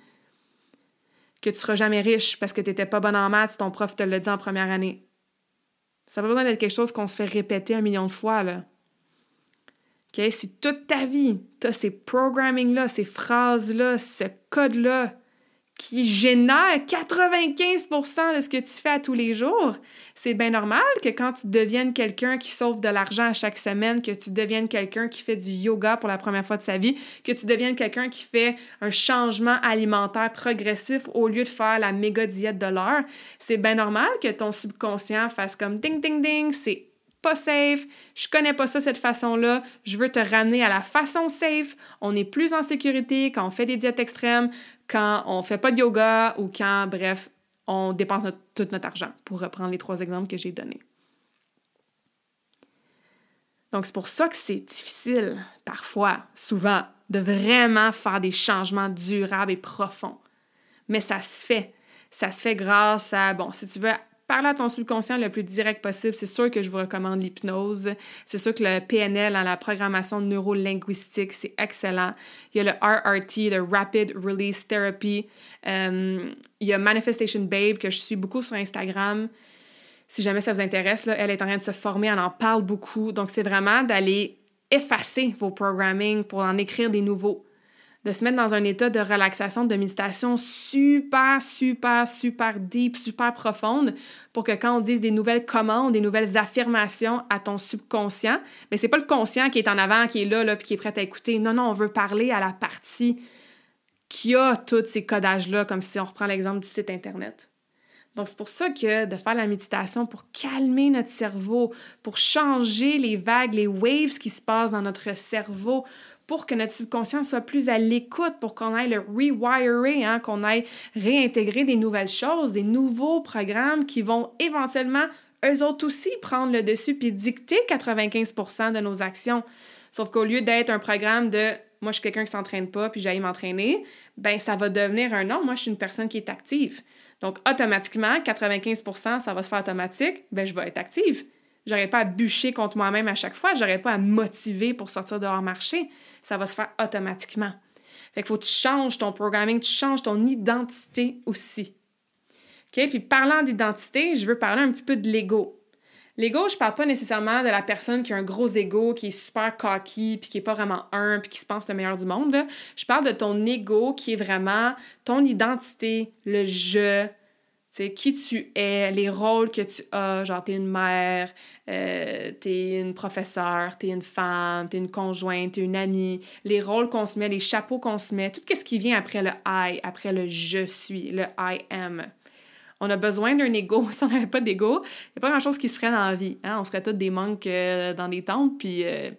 que tu seras jamais riche parce que tu n'étais pas bonne en maths, ton prof te l'a dit en première année. Ça n'a pas besoin d'être quelque chose qu'on se fait répéter un million de fois, là. OK? Si toute ta vie, tu as ces programming-là, ces phrases-là, ce code-là, qui génère 95% de ce que tu fais à tous les jours. C'est bien normal que quand tu deviennes quelqu'un qui sauve de l'argent à chaque semaine, que tu deviennes quelqu'un qui fait du yoga pour la première fois de sa vie, que tu deviennes quelqu'un qui fait un changement alimentaire progressif au lieu de faire la méga diète de l'heure, c'est bien normal que ton subconscient fasse comme ding ding ding, c'est safe, je connais pas ça cette façon-là, je veux te ramener à la façon safe, on est plus en sécurité quand on fait des diètes extrêmes, quand on fait pas de yoga ou quand, bref, on dépense tout notre argent, pour reprendre les trois exemples que j'ai donnés. Donc, c'est pour ça que c'est difficile, parfois, souvent, de vraiment faire des changements durables et profonds. Mais ça se fait. Ça se fait grâce à, bon, si tu veux parler à ton subconscient le plus direct possible, c'est sûr que je vous recommande l'hypnose. C'est sûr que le PNL, hein, la programmation neurolinguistique, c'est excellent. Il y a le RRT, le Rapid Release Therapy. Euh, il y a Manifestation Babe, que je suis beaucoup sur Instagram. Si jamais ça vous intéresse, là, elle est en train de se former, elle en parle beaucoup. Donc, c'est vraiment d'aller effacer vos programming pour en écrire des nouveaux de se mettre dans un état de relaxation, de méditation super, super, super deep, super profonde pour que quand on dise des nouvelles commandes, des nouvelles affirmations à ton subconscient, mais c'est pas le conscient qui est en avant, qui est là, là, puis qui est prêt à écouter. Non, non, on veut parler à la partie qui a tous ces codages-là, comme si on reprend l'exemple du site Internet. Donc, c'est pour ça que de faire la méditation pour calmer notre cerveau, pour changer les vagues, les waves qui se passent dans notre cerveau, pour que notre subconscient soit plus à l'écoute, pour qu'on aille le rewirer, hein, qu'on aille réintégrer des nouvelles choses, des nouveaux programmes qui vont éventuellement, eux autres aussi, prendre le dessus puis dicter 95% de nos actions. Sauf qu'au lieu d'être un programme de moi, je suis quelqu'un qui s'entraîne pas puis j'aille m'entraîner, ben ça va devenir un non, moi, je suis une personne qui est active. Donc, automatiquement, 95% ça va se faire automatique, ben je vais être active. J'aurais pas à bûcher contre moi-même à chaque fois, j'aurais pas à motiver pour sortir dehors marcher. Ça va se faire automatiquement. Fait qu'il faut que tu changes ton programming, tu changes ton identité aussi. OK? Puis parlant d'identité, je veux parler un petit peu de l'ego. L'ego, je parle pas nécessairement de la personne qui a un gros ego, qui est super cocky, puis qui est pas vraiment un, puis qui se pense le meilleur du monde. Je parle de ton ego qui est vraiment ton identité, le je, c'est qui tu es, les rôles que tu as, genre t'es une mère, euh, t'es une professeure, t'es une femme, t'es une conjointe, t'es une amie, les rôles qu'on se met, les chapeaux qu'on se met, tout ce qui vient après le I, après le je suis, le I am. On a besoin d'un ego. Si on n'avait pas d'ego, il n'y a pas grand-chose qui se ferait dans la vie. Hein? On serait tous des monks euh, dans des temples, puis euh,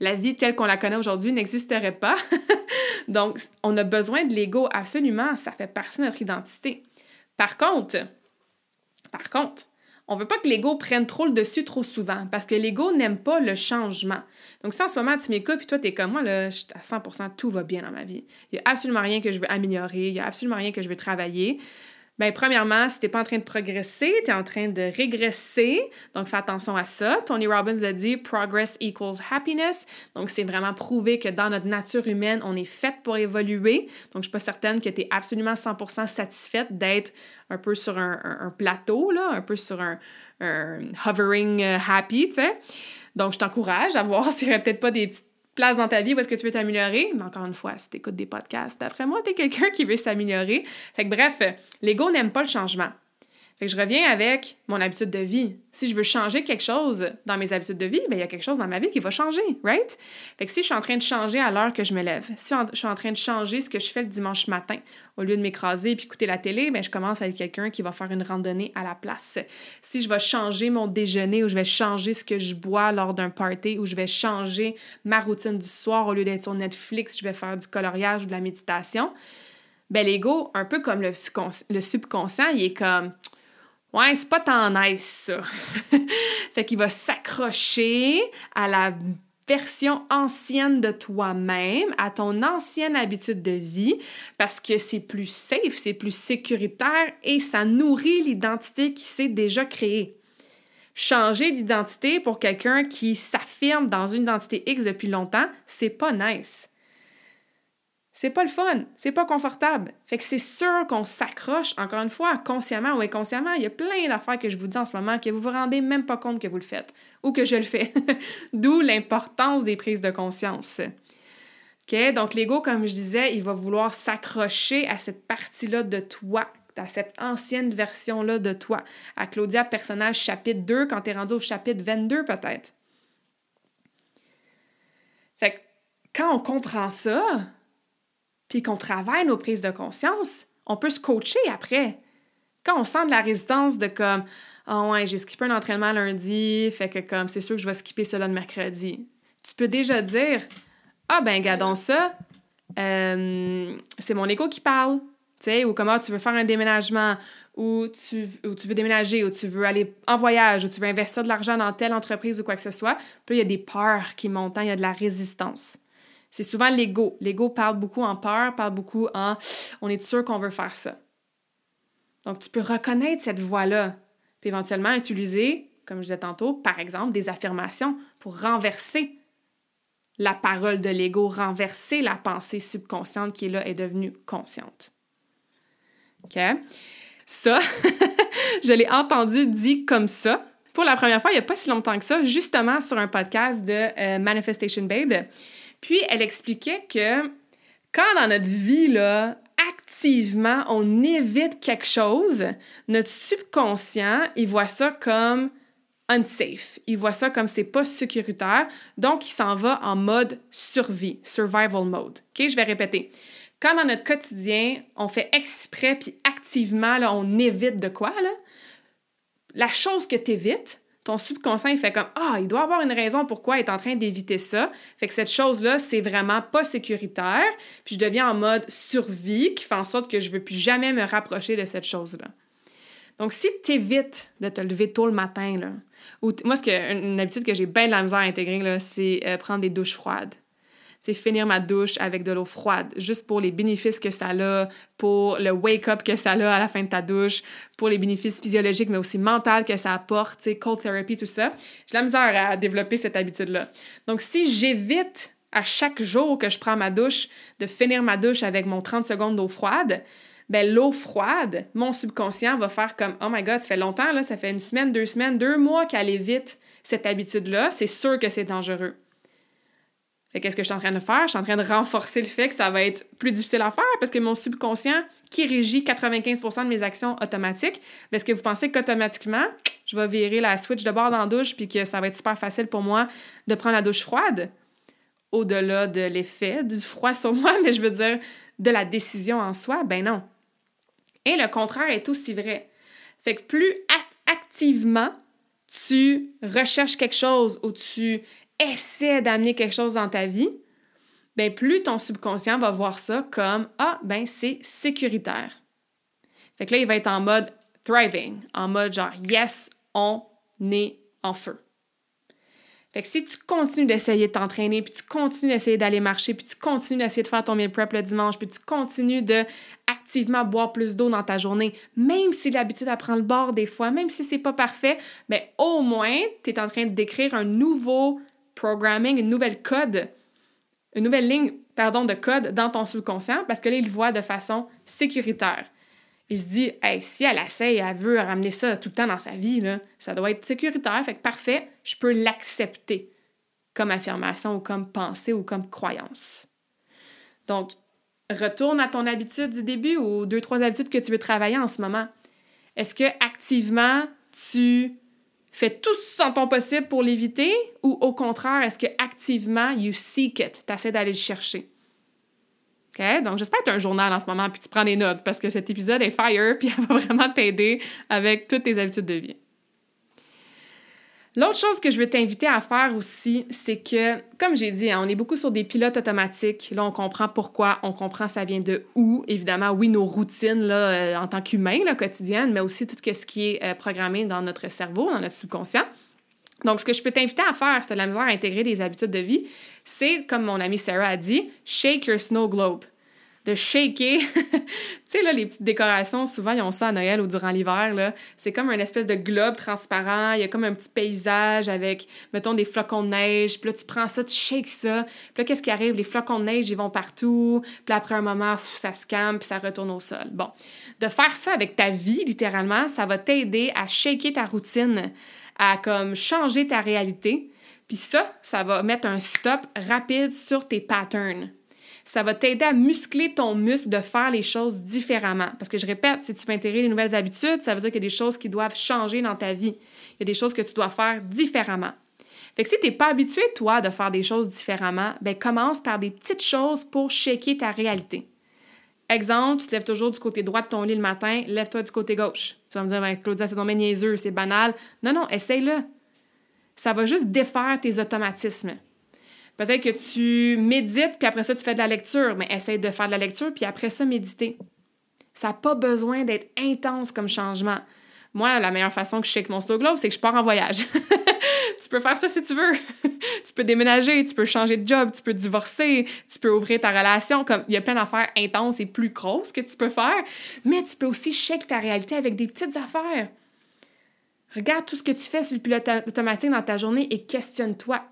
la vie telle qu'on la connaît aujourd'hui n'existerait pas. Donc, on a besoin de l'ego, absolument. Ça fait partie de notre identité. Par contre, par contre, on veut pas que l'ego prenne trop le dessus trop souvent parce que l'ego n'aime pas le changement. Donc, si en ce moment tu m'écoutes et toi, tu es comme moi, là, à 100%, tout va bien dans ma vie. Il n'y a absolument rien que je veux améliorer, il n'y a absolument rien que je veux travailler. Bien, premièrement, si tu n'es pas en train de progresser, tu es en train de régresser. Donc, fais attention à ça. Tony Robbins l'a dit, progress equals happiness. Donc, c'est vraiment prouvé que dans notre nature humaine, on est fait pour évoluer. Donc, je ne suis pas certaine que tu es absolument 100% satisfaite d'être un peu sur un, plateau, là, un peu sur un, hovering euh, happy, tu. Donc, je t'encourage à voir s'il n'y aurait peut-être pas des petites place dans ta vie où est-ce que tu veux t'améliorer? Mais encore une fois, si tu écoutes des podcasts, d'après moi, tu es quelqu'un qui veut s'améliorer. Fait que bref, l'ego n'aime pas le changement. Fait que je reviens avec mon habitude de vie. Si je veux changer quelque chose dans mes habitudes de vie, bien, il y a quelque chose dans ma vie qui va changer, right? Fait que si je suis en train de changer à l'heure que je me lève, si je suis en train de changer ce que je fais le dimanche matin, au lieu de m'écraser et écouter la télé, bien, je commence avec quelqu'un qui va faire une randonnée à la place. Si je vais changer mon déjeuner ou je vais changer ce que je bois lors d'un party ou je vais changer ma routine du soir, au lieu d'être sur Netflix, je vais faire du coloriage ou de la méditation, ben l'ego, un peu comme le subconscient, il est comme Ouais, c'est pas tant nice, ça. fait qu'il va s'accrocher à la version ancienne de toi-même, à ton ancienne habitude de vie, parce que c'est plus safe, c'est plus sécuritaire et ça nourrit l'identité qui s'est déjà créée. Changer d'identité pour quelqu'un qui s'affirme dans une identité X depuis longtemps, c'est pas nice. C'est pas le fun, c'est pas confortable. Fait que c'est sûr qu'on s'accroche, encore une fois, consciemment ou inconsciemment. Il y a plein d'affaires que je vous dis en ce moment que vous vous rendez même pas compte que vous le faites ou que je le fais. D'où l'importance des prises de conscience. OK? Donc, l'ego, comme je disais, il va vouloir s'accrocher à cette partie-là de toi, à cette ancienne version-là de toi. À Claudia, personnage chapitre 2, quand tu es rendu au chapitre 22, peut-être. Fait que quand on comprend ça, puis qu'on travaille nos prises de conscience, on peut se coacher après. Quand on sent de la résistance de comme Ah oh ouais, j'ai skippé un entraînement lundi, fait que comme c'est sûr que je vais skipper cela le mercredi. Tu peux déjà dire Ah ben gardons ça, euh, c'est mon écho qui parle. sais, ou comment tu veux faire un déménagement, ou tu, ou tu veux déménager, ou tu veux aller en voyage, ou tu veux investir de l'argent dans telle entreprise ou quoi que ce soit. Puis il y a des peurs qui montent, hein, il y a de la résistance. C'est souvent l'ego. L'ego parle beaucoup en peur, parle beaucoup en on est sûr qu'on veut faire ça. Donc, tu peux reconnaître cette voix-là, puis éventuellement utiliser, comme je disais tantôt, par exemple, des affirmations pour renverser la parole de l'ego, renverser la pensée subconsciente qui est là est devenue consciente. OK? Ça, je l'ai entendu dit comme ça pour la première fois il n'y a pas si longtemps que ça, justement sur un podcast de euh, Manifestation Babe. Puis elle expliquait que quand dans notre vie, là, activement, on évite quelque chose, notre subconscient, il voit ça comme unsafe. Il voit ça comme c'est pas sécuritaire, donc il s'en va en mode survie, survival mode. OK, je vais répéter. Quand dans notre quotidien, on fait exprès puis activement, là, on évite de quoi, là? La chose que tu évites, ton subconscient, il fait comme Ah, il doit avoir une raison pourquoi il est en train d'éviter ça. Fait que cette chose-là, c'est vraiment pas sécuritaire. Puis je deviens en mode survie qui fait en sorte que je veux plus jamais me rapprocher de cette chose-là. Donc, si tu évites de te lever tôt le matin, ou moi, ce que, une habitude que j'ai bien de la misère à intégrer, c'est euh, prendre des douches froides finir ma douche avec de l'eau froide, juste pour les bénéfices que ça a, pour le wake-up que ça a à la fin de ta douche, pour les bénéfices physiologiques, mais aussi mentaux que ça apporte, tu sais, cold therapy, tout ça. J'ai la misère à développer cette habitude-là. Donc, si j'évite à chaque jour que je prends ma douche de finir ma douche avec mon 30 secondes d'eau froide, ben l'eau froide, mon subconscient va faire comme Oh my God, ça fait longtemps, là, ça fait une semaine, deux semaines, deux mois qu'elle évite cette habitude-là, c'est sûr que c'est dangereux. Fait qu'est-ce que je suis en train de faire? Je suis en train de renforcer le fait que ça va être plus difficile à faire parce que mon subconscient, qui régit 95% de mes actions automatiques, ben, est-ce que vous pensez qu'automatiquement, je vais virer la switch de bord dans la douche puis que ça va être super facile pour moi de prendre la douche froide? Au-delà de l'effet du froid sur moi, mais je veux dire de la décision en soi, ben non. Et le contraire est aussi vrai. Fait que plus activement tu recherches quelque chose ou tu essaie d'amener quelque chose dans ta vie, ben plus ton subconscient va voir ça comme ah ben c'est sécuritaire. Fait que là il va être en mode thriving, en mode genre yes, on est en feu. Fait que si tu continues d'essayer de t'entraîner, puis tu continues d'essayer d'aller marcher, puis tu continues d'essayer de faire ton meal prep le dimanche, puis tu continues de boire plus d'eau dans ta journée, même si l'habitude à prendre le bord des fois, même si c'est pas parfait, mais ben, au moins tu es en train d'écrire un nouveau programming, une nouvelle code, une nouvelle ligne, pardon, de code dans ton subconscient parce que là, il voit de façon sécuritaire. Il se dit, hey, si elle essaye, elle veut ramener ça tout le temps dans sa vie, ça doit être sécuritaire, fait que parfait, je peux l'accepter comme affirmation ou comme pensée ou comme croyance. Donc, retourne à ton habitude du début ou deux, trois habitudes que tu veux travailler en ce moment. Est-ce que activement, tu fais tout en ton possible pour l'éviter ou au contraire, est-ce que activement, you seek it, tu essaies d'aller le chercher? OK? Donc, j'espère que tu as un journal en ce moment puis tu prends des notes parce que cet épisode est fire puis elle va vraiment t'aider avec toutes tes habitudes de vie. L'autre chose que je veux t'inviter à faire aussi, c'est que, comme j'ai dit, hein, on est beaucoup sur des pilotes automatiques. Là, on comprend pourquoi, on comprend ça vient de où. Évidemment, oui, nos routines euh, en tant qu'humain, quotidiennes, mais aussi tout ce qui est euh, programmé dans notre cerveau, dans notre subconscient. Donc, ce que je peux t'inviter à faire, as de la misère à intégrer des habitudes de vie, c'est, comme mon amie Sarah a dit, shake your snow globe de shaker. tu sais, là, les petites décorations, souvent, ils ont ça à Noël ou durant l'hiver, là. C'est comme un espèce de globe transparent. Il y a comme un petit paysage avec, mettons, des flocons de neige. Puis là, tu prends ça, tu shakes ça. Puis là, qu'est-ce qui arrive? Les flocons de neige, ils vont partout. Puis après un moment, ça se calme, puis ça retourne au sol. Bon. De faire ça avec ta vie, littéralement, ça va t'aider à shaker ta routine, à comme changer ta réalité. Puis ça, ça va mettre un stop rapide sur tes patterns ça va t'aider à muscler ton muscle de faire les choses différemment. Parce que je répète, si tu veux intégrer les nouvelles habitudes, ça veut dire qu'il y a des choses qui doivent changer dans ta vie. Il y a des choses que tu dois faire différemment. Fait que si tu n'es pas habitué, toi, de faire des choses différemment, ben commence par des petites choses pour shaker ta réalité. Exemple, tu te lèves toujours du côté droit de ton lit le matin, lève-toi du côté gauche. Tu vas me dire, ben, Claudia, c'est tombé niaiseux, c'est banal. Non, non, essaye-le. Ça va juste défaire tes automatismes. Peut-être que tu médites, puis après ça, tu fais de la lecture, mais essaye de faire de la lecture, puis après ça, méditer. Ça n'a pas besoin d'être intense comme changement. Moi, la meilleure façon que je shake mon slow globe, c'est que je pars en voyage. tu peux faire ça si tu veux. tu peux déménager, tu peux changer de job, tu peux divorcer, tu peux ouvrir ta relation. Comme il y a plein d'affaires intenses et plus grosses que tu peux faire, mais tu peux aussi shake ta réalité avec des petites affaires. Regarde tout ce que tu fais sur le pilote automatique dans ta journée et questionne-toi.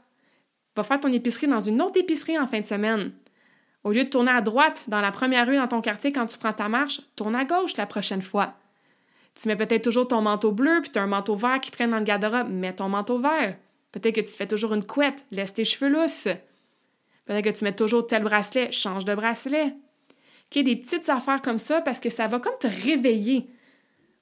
Va faire ton épicerie dans une autre épicerie en fin de semaine. Au lieu de tourner à droite dans la première rue dans ton quartier quand tu prends ta marche, tourne à gauche la prochaine fois. Tu mets peut-être toujours ton manteau bleu puis tu as un manteau vert qui traîne dans le garde-robe, mets ton manteau vert. Peut-être que tu fais toujours une couette, laisse tes cheveux lousses. Peut-être que tu mets toujours tel bracelet, change de bracelet. Des petites affaires comme ça parce que ça va comme te réveiller.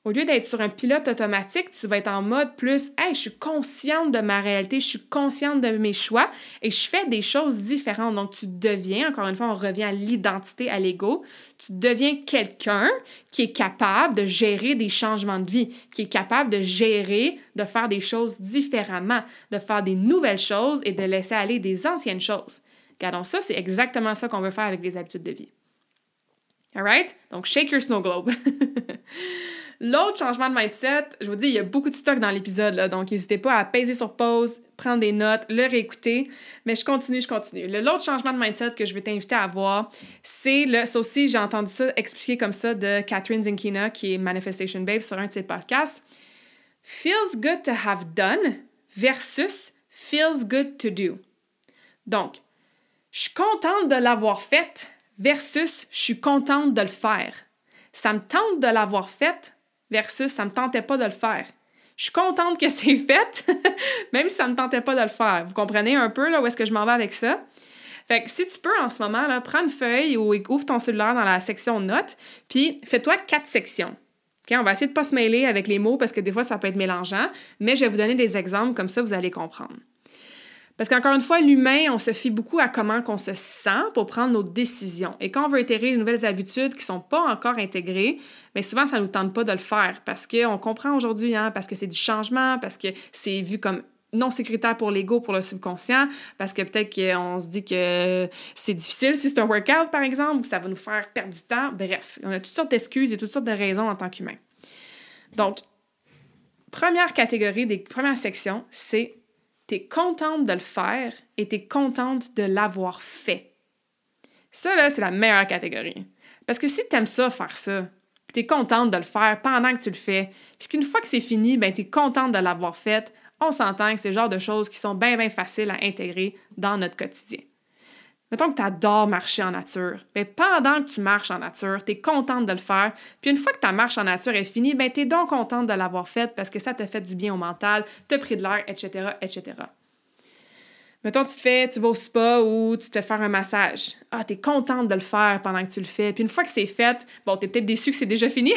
Au lieu d'être sur un pilote automatique, tu vas être en mode plus Hey, je suis consciente de ma réalité, je suis consciente de mes choix et je fais des choses différentes. Donc, tu deviens, encore une fois, on revient à l'identité, à l'ego, tu deviens quelqu'un qui est capable de gérer des changements de vie, qui est capable de gérer, de faire des choses différemment, de faire des nouvelles choses et de laisser aller des anciennes choses. Regardons ça, c'est exactement ça qu'on veut faire avec les habitudes de vie. All right? Donc, shake your snow globe. L'autre changement de mindset, je vous dis, il y a beaucoup de stock dans l'épisode, donc n'hésitez pas à peser sur pause, prendre des notes, le réécouter. Mais je continue, je continue. L'autre changement de mindset que je vais t'inviter à avoir, c'est le. Ça aussi, j'ai entendu ça expliqué comme ça de Catherine Zinkina, qui est Manifestation Babe, sur un de ses podcasts. Feels good to have done versus feels good to do. Donc, je suis contente de l'avoir fait versus je suis contente de le faire. Ça me tente de l'avoir fait versus ça me tentait pas de le faire. Je suis contente que c'est fait, même si ça me tentait pas de le faire. Vous comprenez un peu là, où est-ce que je m'en vais avec ça? Fait que si tu peux en ce moment, là, prends une feuille ou ouvre ton cellulaire dans la section notes, puis fais-toi quatre sections. OK? On va essayer de ne pas se mêler avec les mots parce que des fois, ça peut être mélangeant, mais je vais vous donner des exemples, comme ça, vous allez comprendre. Parce qu'encore une fois, l'humain, on se fie beaucoup à comment on se sent pour prendre nos décisions. Et quand on veut intégrer de nouvelles habitudes qui ne sont pas encore intégrées, mais souvent, ça ne nous tente pas de le faire parce qu'on comprend aujourd'hui, hein, parce que c'est du changement, parce que c'est vu comme non sécuritaire pour l'ego, pour le subconscient, parce que peut-être qu'on se dit que c'est difficile si c'est un workout, par exemple, ou que ça va nous faire perdre du temps. Bref, on a toutes sortes d'excuses et toutes sortes de raisons en tant qu'humain. Donc, première catégorie des premières sections, c'est tu es contente de le faire et tu es contente de l'avoir fait. Ça, là, c'est la meilleure catégorie. Parce que si tu aimes ça, faire ça, puis tu es contente de le faire pendant que tu le fais, puis qu'une fois que c'est fini, ben, tu es contente de l'avoir fait, on s'entend que c'est le genre de choses qui sont bien, bien faciles à intégrer dans notre quotidien. Mettons que tu adores marcher en nature. mais ben, pendant que tu marches en nature, tu es contente de le faire. Puis une fois que ta marche en nature est finie, ben, tu es donc contente de l'avoir faite parce que ça te fait du bien au mental, te pris de l'air, etc., etc. Mettons, tu te fais, tu vas au spa ou tu te fais faire un massage. Ah, tu es contente de le faire pendant que tu le fais. Puis une fois que c'est fait, bon, tu es peut-être déçu que c'est déjà fini,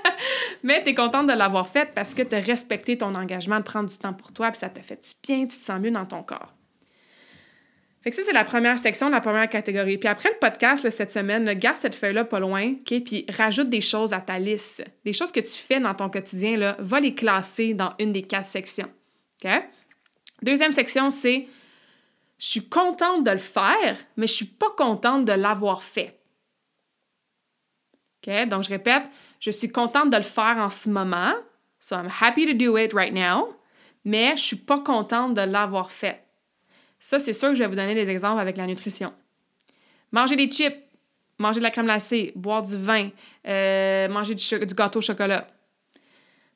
mais tu es contente de l'avoir fait parce que tu as respecté ton engagement de prendre du temps pour toi, puis ça te fait du bien, tu te sens mieux dans ton corps. Fait que ça, c'est la première section, la première catégorie. Puis après le podcast, cette semaine, garde cette feuille-là pas loin? Puis rajoute des choses à ta liste. Des choses que tu fais dans ton quotidien, là, va les classer dans une des quatre sections. Deuxième section, c'est je suis contente de le faire, mais je suis pas contente de l'avoir fait. Donc, je répète, je suis contente de le faire en ce moment. So I'm happy to do it right now. mais je suis pas contente de l'avoir fait. Ça, c'est sûr que je vais vous donner des exemples avec la nutrition. Manger des chips, manger de la crème glacée, boire du vin, euh, manger du, du, gâteau au chocolat.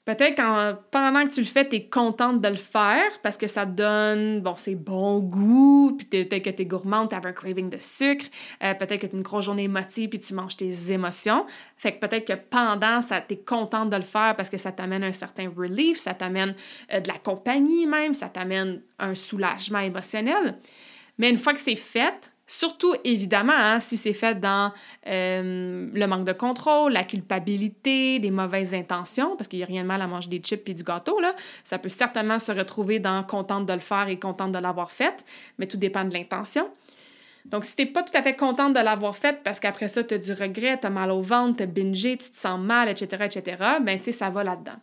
Peut-être que pendant que tu le fais, tu es contente de le faire parce que ça donne, bon, c'est bon goût, puis peut-être que tu es gourmande, tu un craving de sucre, euh, peut-être que tu une grosse journée émotive, puis tu manges tes émotions. Fait que peut-être que pendant, ça, tu es contente de le faire parce que ça t'amène un certain relief, ça t'amène euh, de la compagnie même, ça t'amène un soulagement émotionnel. Mais une fois que c'est fait, Surtout, évidemment, hein, si c'est fait dans euh, le manque de contrôle, la culpabilité, des mauvaises intentions, parce qu'il n'y a rien de mal à manger des chips et du gâteau, là. Ça peut certainement se retrouver dans contente de le faire et contente de l'avoir fait, mais tout dépend de l'intention. Donc, si tu n'es pas tout à fait contente de l'avoir fait parce qu'après ça, tu as du regret, tu as mal au ventre, tu bingé, tu te sens mal, etc., etc., ben, tu sais, ça va là-dedans.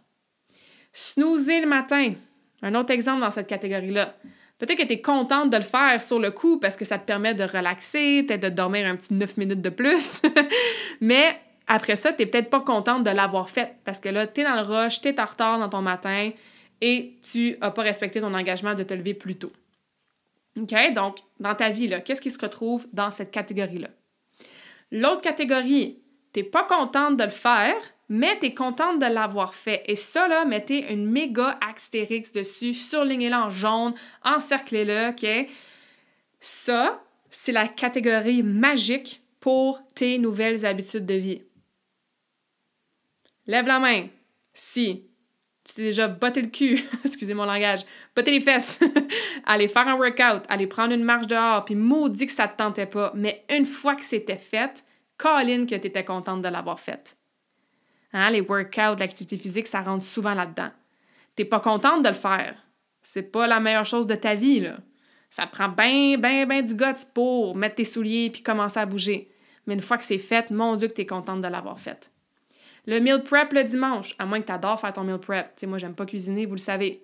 Snoozer le matin. Un autre exemple dans cette catégorie-là. Peut-être que tu es contente de le faire sur le coup parce que ça te permet de relaxer, peut-être de dormir un petit 9 minutes de plus. Mais après ça, tu n'es peut-être pas contente de l'avoir fait parce que là, tu es dans le rush, tu es en retard dans ton matin et tu n'as pas respecté ton engagement de te lever plus tôt. OK? Donc, dans ta vie, qu'est-ce qui se retrouve dans cette catégorie-là? L'autre catégorie, tu n'es pas contente de le faire, mais tu es contente de l'avoir fait. Et ça, là, mettez une méga astérix dessus, surlignez-le en jaune, encerclez-le, OK? Ça, c'est la catégorie magique pour tes nouvelles habitudes de vie. Lève la main. Si. Tu t'es déjà botté le cul, excusez mon langage, botté les fesses, aller faire un workout, aller prendre une marche dehors, puis maudit que ça te tentait pas, mais une fois que c'était fait, Colin que tu étais contente de l'avoir fait. Hein, les workouts, l'activité physique, ça rentre souvent là-dedans. T'es pas contente de le faire. C'est pas la meilleure chose de ta vie. Ça te prend bien, bien, bien du guts pour mettre tes souliers puis commencer à bouger. Mais une fois que c'est fait, mon Dieu que t'es contente de l'avoir fait. Le meal prep le dimanche, à moins que t'adores faire ton meal prep. Tu sais, moi, j'aime pas cuisiner, vous le savez.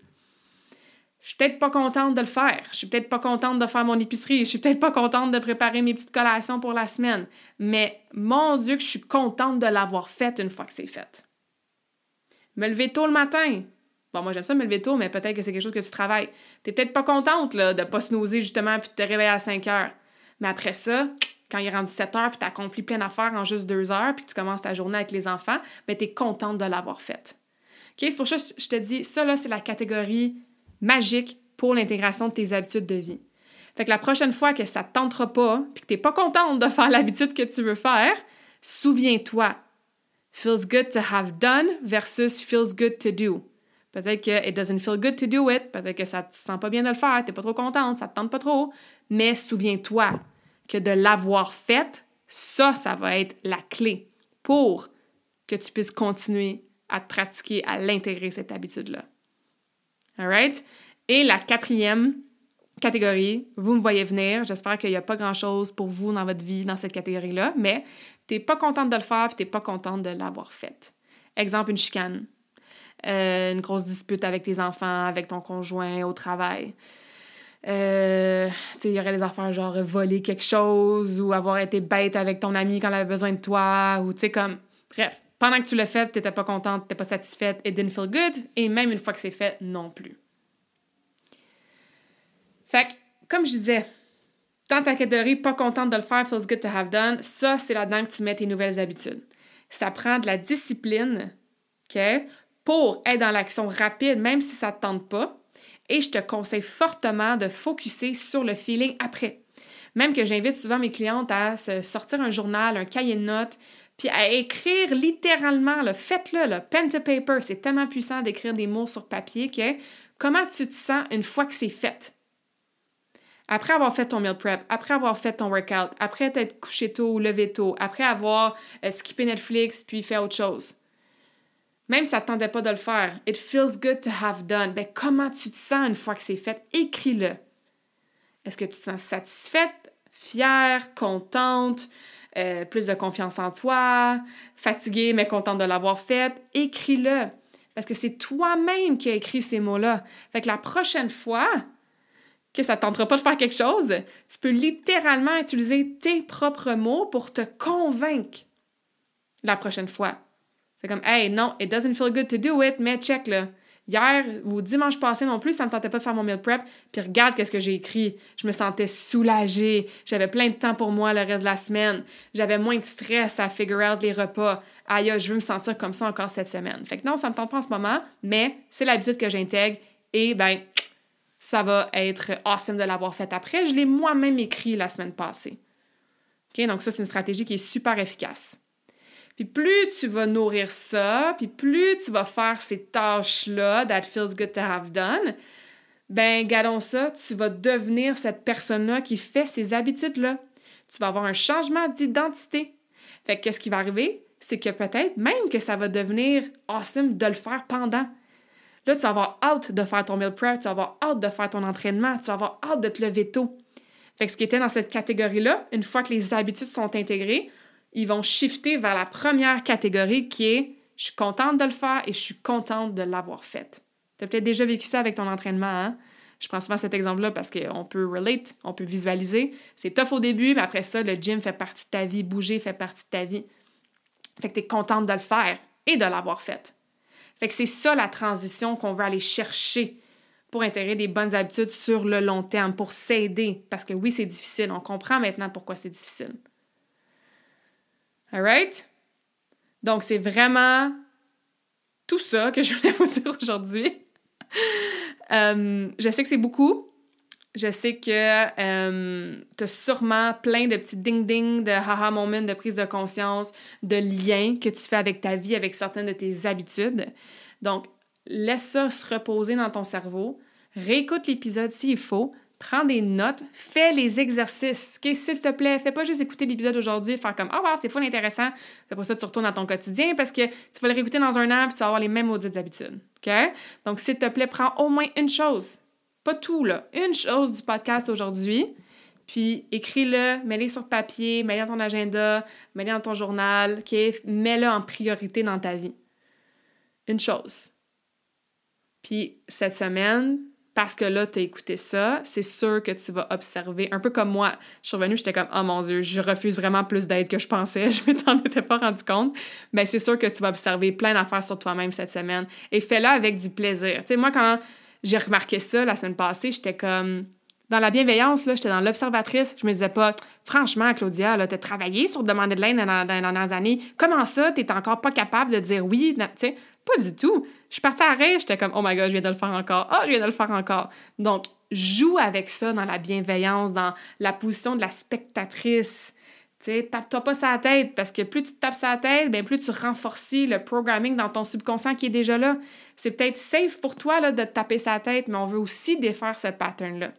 Je suis peut-être pas contente de le faire. Je suis peut-être pas contente de faire mon épicerie. Je suis peut-être pas contente de préparer mes petites collations pour la semaine. Mais mon Dieu, que je suis contente de l'avoir fait une fois que c'est fait. Me lever tôt le matin. Bon, moi, j'aime ça me lever tôt, mais peut-être que c'est quelque chose que tu travailles. T'es peut-être pas contente, là, de pas se nauser, justement, puis de te réveiller à 5 heures. Mais après ça, quand il est rendu 7 heures, puis tu accompli plein d'affaires en juste 2 heures, puis tu commences ta journée avec les enfants, mais tu es contente de l'avoir faite. OK? C'est pour ça que je te dis, ça, là, c'est la catégorie magique pour l'intégration de tes habitudes de vie. Fait que la prochaine fois que ça ne tentera pas, puis que tu n'es pas contente de faire l'habitude que tu veux faire, souviens-toi. Feels good to have done versus feels good to do. Peut-être que it doesn't feel good to do it, peut-être que ça ne te sent pas bien de le faire, tu n'es pas trop contente, ça ne te tente pas trop, mais souviens-toi que de l'avoir fait, ça, ça va être la clé pour que tu puisses continuer à te pratiquer, à l'intégrer, cette habitude-là. Et la quatrième catégorie, vous me voyez venir. J'espère qu'il n'y a pas grand-chose pour vous dans votre vie dans cette catégorie-là, mais tu n'es pas contente de le faire et tu n'es pas contente de l'avoir fait. Exemple, une chicane. Euh, une grosse dispute avec tes enfants, avec ton conjoint au travail. Euh, il y aurait des affaires genre voler quelque chose ou avoir été bête avec ton ami quand elle avait besoin de toi ou tu sais comme bref pendant que tu l'as fait, tu n'étais pas contente, tu n'étais pas satisfaite, it didn't feel good, et même une fois que c'est fait, non plus. Fait que, comme je disais, dans ta catégorie pas contente de le faire, feels good to have done, ça, c'est là-dedans que tu mets tes nouvelles habitudes. Ça prend de la discipline, OK, pour être dans l'action rapide, même si ça ne te tente pas. Et je te conseille fortement de focuser sur le feeling après. Même que j'invite souvent mes clientes à se sortir un journal, un cahier de notes, puis à écrire littéralement, faites-le, le pen to paper, c'est tellement puissant d'écrire des mots sur papier que comment tu te sens une fois que c'est fait? Après avoir fait ton meal prep, après avoir fait ton workout, après t'être couché tôt ou levé tôt, après avoir euh, skippé Netflix puis fait autre chose. Même si ça ne tentait pas de le faire, it feels good to have done. Ben, comment tu te sens une fois que c'est fait? Écris-le. Est-ce que tu te sens satisfaite, fière, contente? Euh, plus de confiance en toi, fatigué mais contente de l'avoir fait, écris-le. Parce que c'est toi-même qui as écrit ces mots-là. Fait que la prochaine fois que ça ne tentera pas de faire quelque chose, tu peux littéralement utiliser tes propres mots pour te convaincre la prochaine fois. C'est comme, hey, non, it doesn't feel good to do it, mais check là. Hier ou dimanche passé non plus, ça me tentait pas de faire mon meal prep. Puis regarde qu'est-ce que j'ai écrit. Je me sentais soulagée. J'avais plein de temps pour moi le reste de la semaine. J'avais moins de stress à figure out les repas. Aïe, je veux me sentir comme ça encore cette semaine. Fait que non, ça me tente pas en ce moment, mais c'est l'habitude que j'intègre et ben ça va être awesome de l'avoir fait après. Je l'ai moi-même écrit la semaine passée. OK? Donc ça, c'est une stratégie qui est super efficace. Puis plus tu vas nourrir ça, puis plus tu vas faire ces tâches-là, that feels good to have done, ben, gardons ça, tu vas devenir cette personne-là qui fait ces habitudes-là. Tu vas avoir un changement d'identité. Fait que qu'est-ce qui va arriver? C'est que peut-être même que ça va devenir awesome de le faire pendant. Là, tu vas avoir hâte de faire ton meal prep, tu vas avoir hâte de faire ton entraînement, tu vas avoir hâte de te lever tôt. Fait que ce qui était dans cette catégorie-là, une fois que les habitudes sont intégrées, ils vont shifter vers la première catégorie qui est je suis contente de le faire et je suis contente de l'avoir fait. Tu as peut-être déjà vécu ça avec ton entraînement, hein? Je prends souvent cet exemple-là parce qu'on peut relate, on peut visualiser. C'est tough au début, mais après ça, le gym fait partie de ta vie, bouger fait partie de ta vie. Fait que tu es contente de le faire et de l'avoir fait. Fait que c'est ça la transition qu'on veut aller chercher pour intégrer des bonnes habitudes sur le long terme, pour s'aider. Parce que oui, c'est difficile. On comprend maintenant pourquoi c'est difficile. Alright? Donc, c'est vraiment tout ça que je voulais vous dire aujourd'hui. Euh, je sais que c'est beaucoup. Je sais que euh, tu as sûrement plein de petits ding-ding, de haha moments, de prise de conscience, de liens que tu fais avec ta vie, avec certaines de tes habitudes. Donc, laisse ça se reposer dans ton cerveau. Réécoute l'épisode s'il faut prends des notes, fais les exercices. S'il te plaît, fais pas juste écouter l'épisode aujourd'hui faire comme Ah, oh, wow, c'est fou intéressant. Pour ça tu retournes dans ton quotidien parce que tu vas le réécouter dans un an et tu vas avoir les mêmes maudites habitudes. OK? Donc, s'il te plaît, prends au moins une chose. Pas tout, là. Une chose du podcast aujourd'hui. Puis écris-le, mets-le sur papier, mets-le dans ton agenda, mets-le dans ton journal, OK? Mets-le en priorité dans ta vie. Une chose. Puis cette semaine, parce que là, tu as écouté ça, c'est sûr que tu vas observer, un peu comme moi. Je suis revenue, j'étais comme, oh mon Dieu, je refuse vraiment plus d'aide que je pensais, je m'en étais pas rendu compte. Mais c'est sûr que tu vas observer plein d'affaires sur toi-même cette semaine et fais-le avec du plaisir. Tu sais, moi, quand j'ai remarqué ça la semaine passée, j'étais comme, dans la bienveillance, là, j'étais dans l'observatrice. Je me disais pas, franchement, Claudia, tu as travaillé sur demander de l'aide dans, dans, les dernières années. Comment ça, tu n'es encore pas capable de dire oui? Tu sais, pas du tout. Je suis partie à rire, j'étais comme, oh my god, je viens de le faire encore. Oh, je viens de le faire encore. Donc, joue avec ça dans la bienveillance, dans la position de la spectatrice. Tu tape-toi pas sa tête parce que plus tu tapes sa tête, bien plus tu renforces le programming dans ton subconscient qui est déjà là. C'est peut-être safe pour toi là, de te taper sa tête, mais on veut aussi défaire ce pattern-là.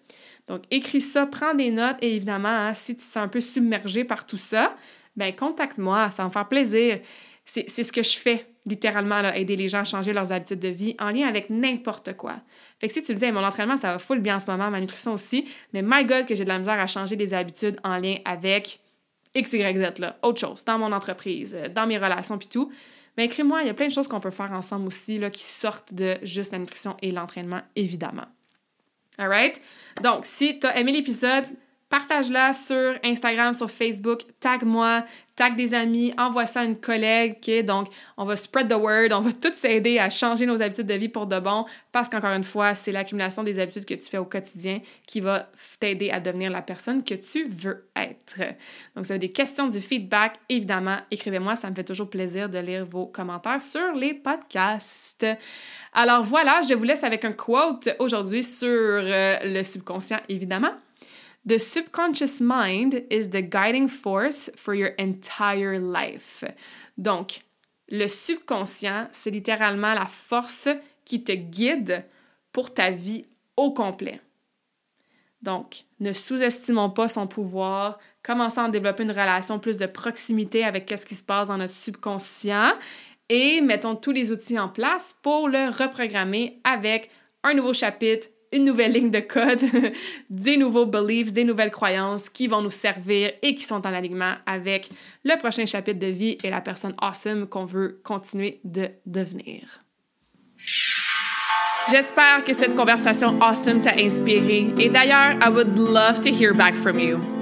Donc, écris ça, prends des notes et évidemment, hein, si tu te sens un peu submergé par tout ça, ben contacte-moi, ça va me faire plaisir. C'est ce que je fais littéralement, là, aider les gens à changer leurs habitudes de vie en lien avec n'importe quoi. Fait que si tu me dis, mon entraînement, ça va full bien en ce moment, ma nutrition aussi, mais my God, que j'ai de la misère à changer des habitudes en lien avec X, Y, Z, là, autre chose, dans mon entreprise, euh, dans mes relations, puis tout, mais écris-moi, il y a plein de choses qu'on peut faire ensemble aussi, là, qui sortent de juste la nutrition et l'entraînement, évidemment. Alright? Donc, si tu as aimé l'épisode, partage-la sur Instagram, sur Facebook, tag-moi, tag des amis, envoie ça à une collègue? Donc, on va spread the word, on va tous s'aider à changer nos habitudes de vie pour de bon, parce qu'encore une fois, c'est l'accumulation des habitudes que tu fais au quotidien qui va t'aider à devenir la personne que tu veux être. Donc, si vous avez des questions, du feedback, évidemment, écrivez-moi, ça me fait toujours plaisir de lire vos commentaires sur les podcasts. Alors voilà, je vous laisse avec un quote aujourd'hui sur euh, le subconscient, évidemment. The subconscious mind is the guiding force for your entire life. Donc, le subconscient, c'est littéralement la force qui te guide pour ta vie au complet. Donc, ne sous-estimons pas son pouvoir, commençons à développer une relation plus de proximité avec ce qui se passe dans notre subconscient et mettons tous les outils en place pour le reprogrammer avec un nouveau chapitre, une nouvelle ligne de code, des nouveaux beliefs, des nouvelles croyances qui vont nous servir et qui sont en alignement avec le prochain chapitre de vie et la personne awesome qu'on veut continuer de devenir. J'espère que cette conversation awesome t'a inspiré et d'ailleurs, I would love to hear back from you.